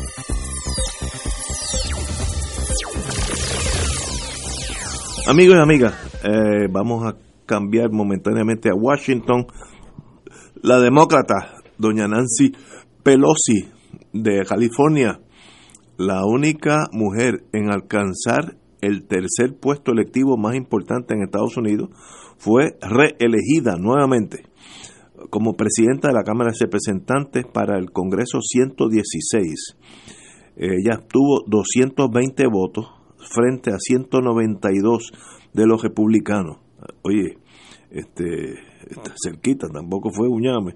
Amigos y amigas, eh, vamos a cambiar momentáneamente a Washington. La demócrata, doña Nancy Pelosi, de California, la única mujer en alcanzar el tercer puesto electivo más importante en Estados Unidos, fue reelegida nuevamente como presidenta de la Cámara de Representantes para el Congreso 116. Ella obtuvo 220 votos frente a 192 de los republicanos. Oye, este, está cerquita, tampoco fue uñame.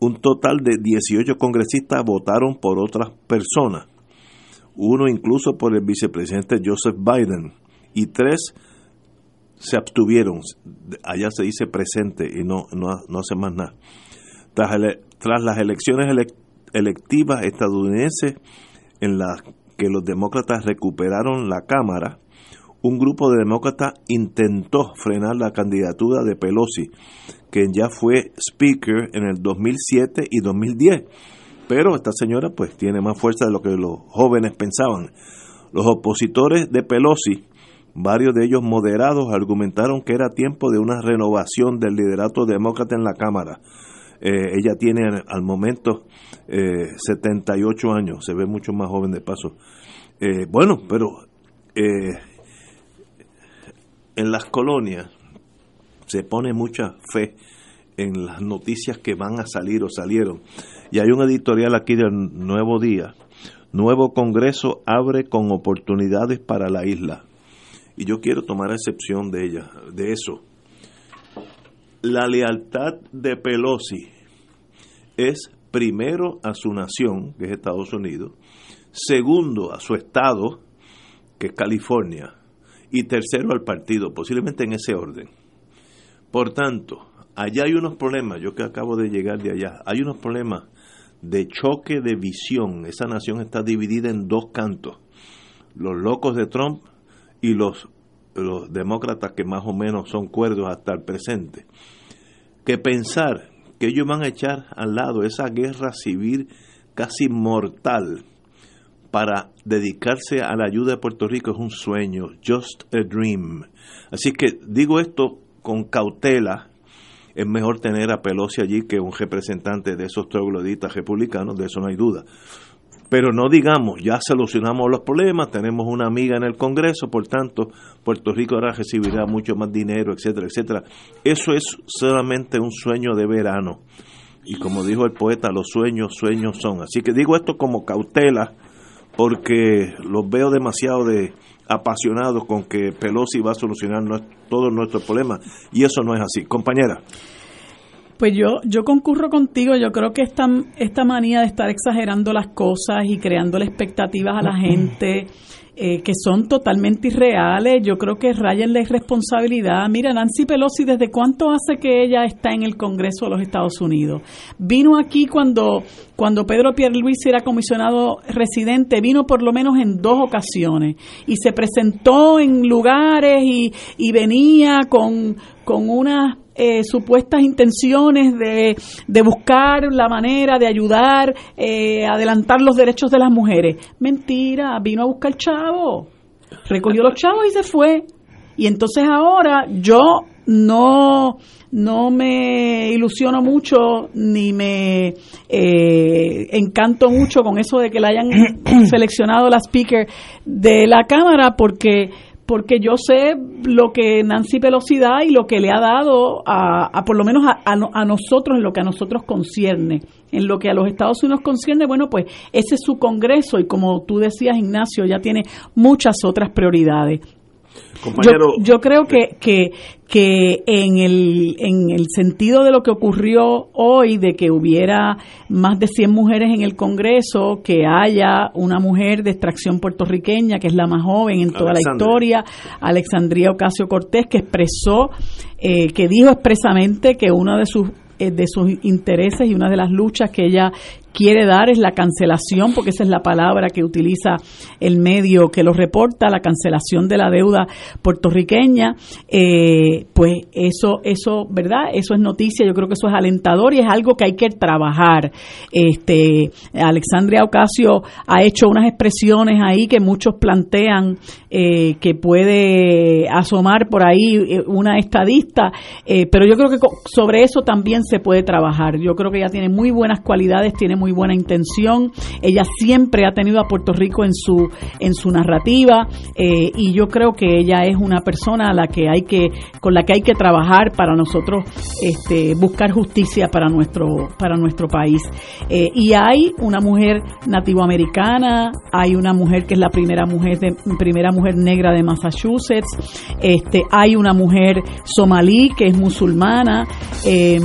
Un total de 18 congresistas votaron por otras personas, uno incluso por el vicepresidente Joseph Biden, y tres se abstuvieron. Allá se dice presente y no, no, no hace más nada. Tras las elecciones elec- electivas estadounidenses en las que los demócratas recuperaron la Cámara, un grupo de demócratas intentó frenar la candidatura de Pelosi, quien ya fue speaker en el 2007 y 2010. Pero esta señora pues tiene más fuerza de lo que los jóvenes pensaban. Los opositores de Pelosi, varios de ellos moderados, argumentaron que era tiempo de una renovación del liderato demócrata en la Cámara. Eh, ella tiene al- momento eh, 78 años, se ve mucho más joven de paso. Eh, bueno, pero eh, en las colonias se pone mucha fe en las noticias que van a salir o salieron. Y hay un editorial aquí del Nuevo Día. Nuevo Congreso abre con oportunidades para la isla. Y yo quiero tomar excepción de ella, de eso. La lealtad de Pelosi es primero a su nación, que es Estados Unidos, segundo a su estado, que es California, y tercero al partido, posiblemente en ese orden. Por tanto, allá hay unos problemas, yo que acabo de llegar de allá, hay unos problemas de choque de visión. Esa nación está dividida en dos cantos. Los locos de Trump y los, los demócratas que más o menos son cuerdos hasta el presente. Que pensar que ellos van a echar al lado esa guerra civil casi mortal para dedicarse a la ayuda de Puerto Rico es un sueño, just a dream. Así que digo esto con cautela, es mejor tener a Pelosi allí que un representante de esos trogloditas republicanos, de eso no hay duda. Pero no digamos, ya solucionamos los problemas, tenemos una amiga en el Congreso, por tanto, Puerto Rico ahora recibirá mucho más dinero, etcétera, etcétera. Eso es solamente un sueño de verano. Y como dijo el poeta, los sueños, sueños son. Así que digo esto como cautela, porque los veo demasiado de apasionados con que Pelosi va a solucionar todos nuestros problemas. Y eso no es así. Compañera. Pues yo, yo concurro contigo, yo creo que esta, esta manía de estar exagerando las cosas y creándole expectativas a la gente eh, que son totalmente irreales, yo creo que rayen la irresponsabilidad. Mira, Nancy Pelosi, ¿desde cuánto hace que ella está en el Congreso de los Estados Unidos? Vino aquí cuando, cuando Pedro Pierluisi era comisionado residente, vino por lo menos en dos ocasiones y se presentó en lugares y, y venía con, con unas eh, supuestas intenciones de, de buscar la manera de ayudar, eh, adelantar los derechos de las mujeres. Mentira, vino a buscar chavo, recogió los chavos y se fue. Y entonces ahora yo no, no me ilusiono mucho ni me eh, encanto mucho con eso de que la hayan seleccionado la speaker de la Cámara porque porque yo sé lo que Nancy Pelosi da y lo que le ha dado a, a por lo menos a, a no- a nosotros en lo que a nosotros concierne. En lo que a los Estados Unidos concierne, bueno, pues ese es su Congreso y como tú decías, Ignacio, ya tiene muchas otras prioridades. Yo, Compañero. yo creo que, que, que en, el, en el sentido de lo que ocurrió hoy, de que hubiera más de 100 mujeres en el Congreso, que haya una mujer de extracción puertorriqueña, que es la más joven en toda la historia, Alexandria Ocasio Cortés, que expresó, eh, que dijo expresamente que uno de sus eh, de sus intereses y una de las luchas que ella quiere dar es la cancelación, porque esa es la palabra que utiliza el medio que lo reporta, la cancelación de la deuda puertorriqueña, eh, pues eso, eso, ¿verdad? Eso es noticia, yo creo que eso es alentador y es algo que hay que trabajar. Este, Alexandria Ocasio ha hecho unas expresiones ahí que muchos plantean eh, que puede asomar por ahí eh, una estadista, eh, pero yo creo que sobre eso también se puede trabajar. Yo creo que ella tiene muy buenas cualidades, tiene muy buena intención. Ella siempre ha tenido a Puerto Rico en su en su narrativa eh, y yo creo que ella es una persona a la que hay que con la que hay que trabajar para nosotros este, buscar justicia para nuestro para nuestro país. Eh, y hay una mujer nativoamericana, hay una mujer que es la primera mujer de, primera mujer negra de Massachusetts, este, hay una mujer somalí que es musulmana, eh,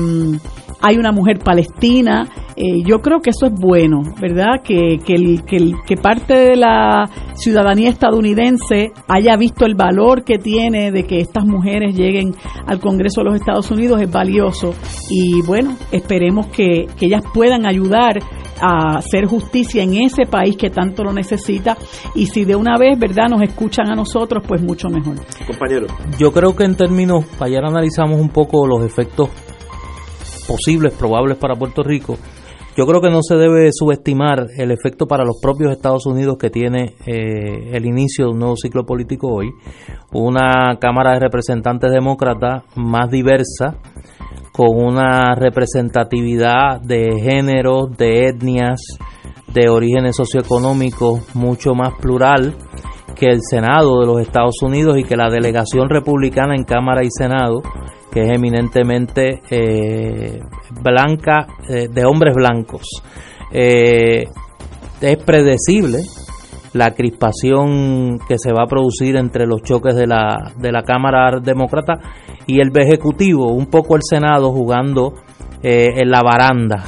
hay una mujer palestina Eh, yo creo que eso es bueno, ¿verdad? Que, que, el, que, el, que parte de la ciudadanía estadounidense haya visto el valor que tiene de que estas mujeres lleguen al Congreso de los Estados Unidos es valioso y bueno, esperemos que, que ellas puedan ayudar a hacer justicia en ese país que tanto lo necesita y si de una vez, ¿verdad?, nos escuchan a nosotros, pues mucho mejor. Compañero. Yo creo que en términos, ayer analizamos un poco los efectos posibles, probables para Puerto Rico. Yo creo que no se debe subestimar el efecto para los propios Estados Unidos que tiene eh, el inicio de un nuevo ciclo político hoy. Una Cámara de Representantes demócrata más diversa, con una representatividad de géneros, de etnias, de orígenes socioeconómicos mucho más plural que el Senado de los Estados Unidos y que la delegación republicana en Cámara y Senado, que es eminentemente eh, blanca, eh, de hombres blancos. Eh, es predecible la crispación que se va a producir entre los choques de la, de la Cámara Demócrata y el Ejecutivo, un poco el Senado jugando en la baranda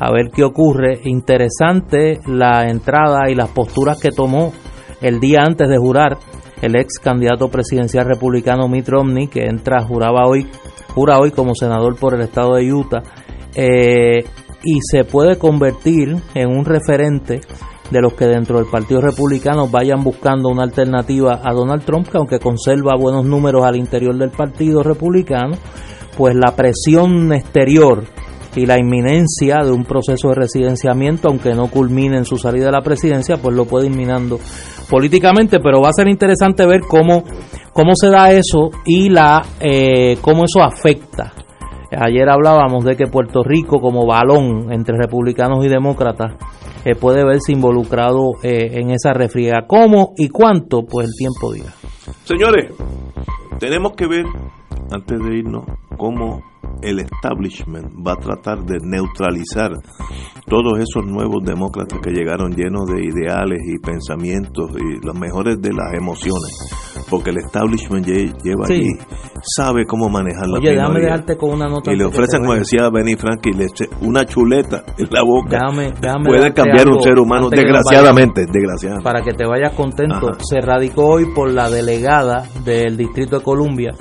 a ver qué ocurre. Interesante la entrada y las posturas que tomó el día antes de jurar el ex candidato presidencial republicano Mitt Romney, que entra, juraba hoy, jura hoy como senador por el estado de Utah, eh, y se puede convertir en un referente de los que dentro del Partido Republicano vayan buscando una alternativa a Donald Trump, que aunque conserva buenos números al interior del Partido Republicano, pues la presión exterior y la inminencia de un proceso de residenciamiento, aunque no culmine en su salida de la presidencia, pues lo puede ir políticamente, pero va a ser interesante ver cómo, cómo se da eso y la eh, cómo eso afecta. Ayer hablábamos de que Puerto Rico como balón entre republicanos y demócratas eh, puede verse involucrado eh, en esa refriega. ¿Cómo y cuánto? Pues el tiempo dirá. Señores, tenemos que ver, antes de irnos, cómo el establishment va a tratar de neutralizar todos esos nuevos demócratas que llegaron llenos de ideales y pensamientos y los mejores de las emociones, porque el establishment lleva allí, sabe cómo manejar la Oye, déjame dejarte con una nota. Y le ofrecen, como decía Benny Frankie, una chuleta en la boca. Déjame, déjame Puede cambiar un ser humano, desgraciadamente, desgraciadamente. Para que te vayas contento, se radicó hoy por la delegada del Distrito de Columbia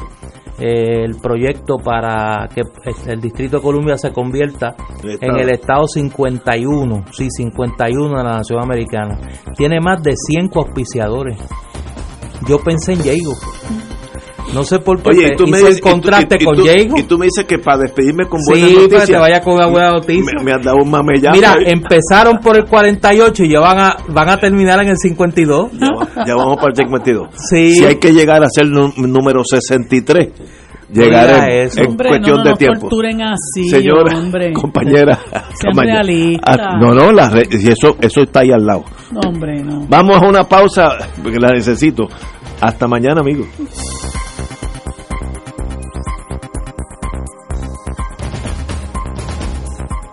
el proyecto para que el Distrito de Columbia se convierta en el estado 51, sí, 51 de la nación americana. Tiene más de 100 auspiciadores. Yo pensé en Diego. No sé por qué Oye, tú me dices, contraste con Diego. Y tú me dices que para despedirme con buenas sí, noticias. para que vaya con una buena noticia. Me, me has dado un mamellán. Mira, empezaron por el 48 y ya van a, van a terminar en el 52. Ya, ya vamos para el 52. Sí. Si hay que llegar a ser número 63 llegaremos en hombre, cuestión no, de tiempo. así, Señora, hombre. compañera, realistas. Ah, no, no, la eso, eso está ahí al lado. No, hombre, no. Vamos a una pausa porque la necesito. Hasta mañana, amigos.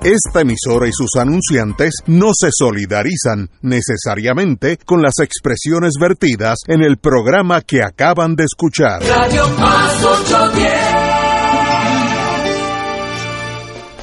Esta emisora y sus anunciantes no se solidarizan necesariamente con las expresiones vertidas en el programa que acaban de escuchar. Radio Paz 810.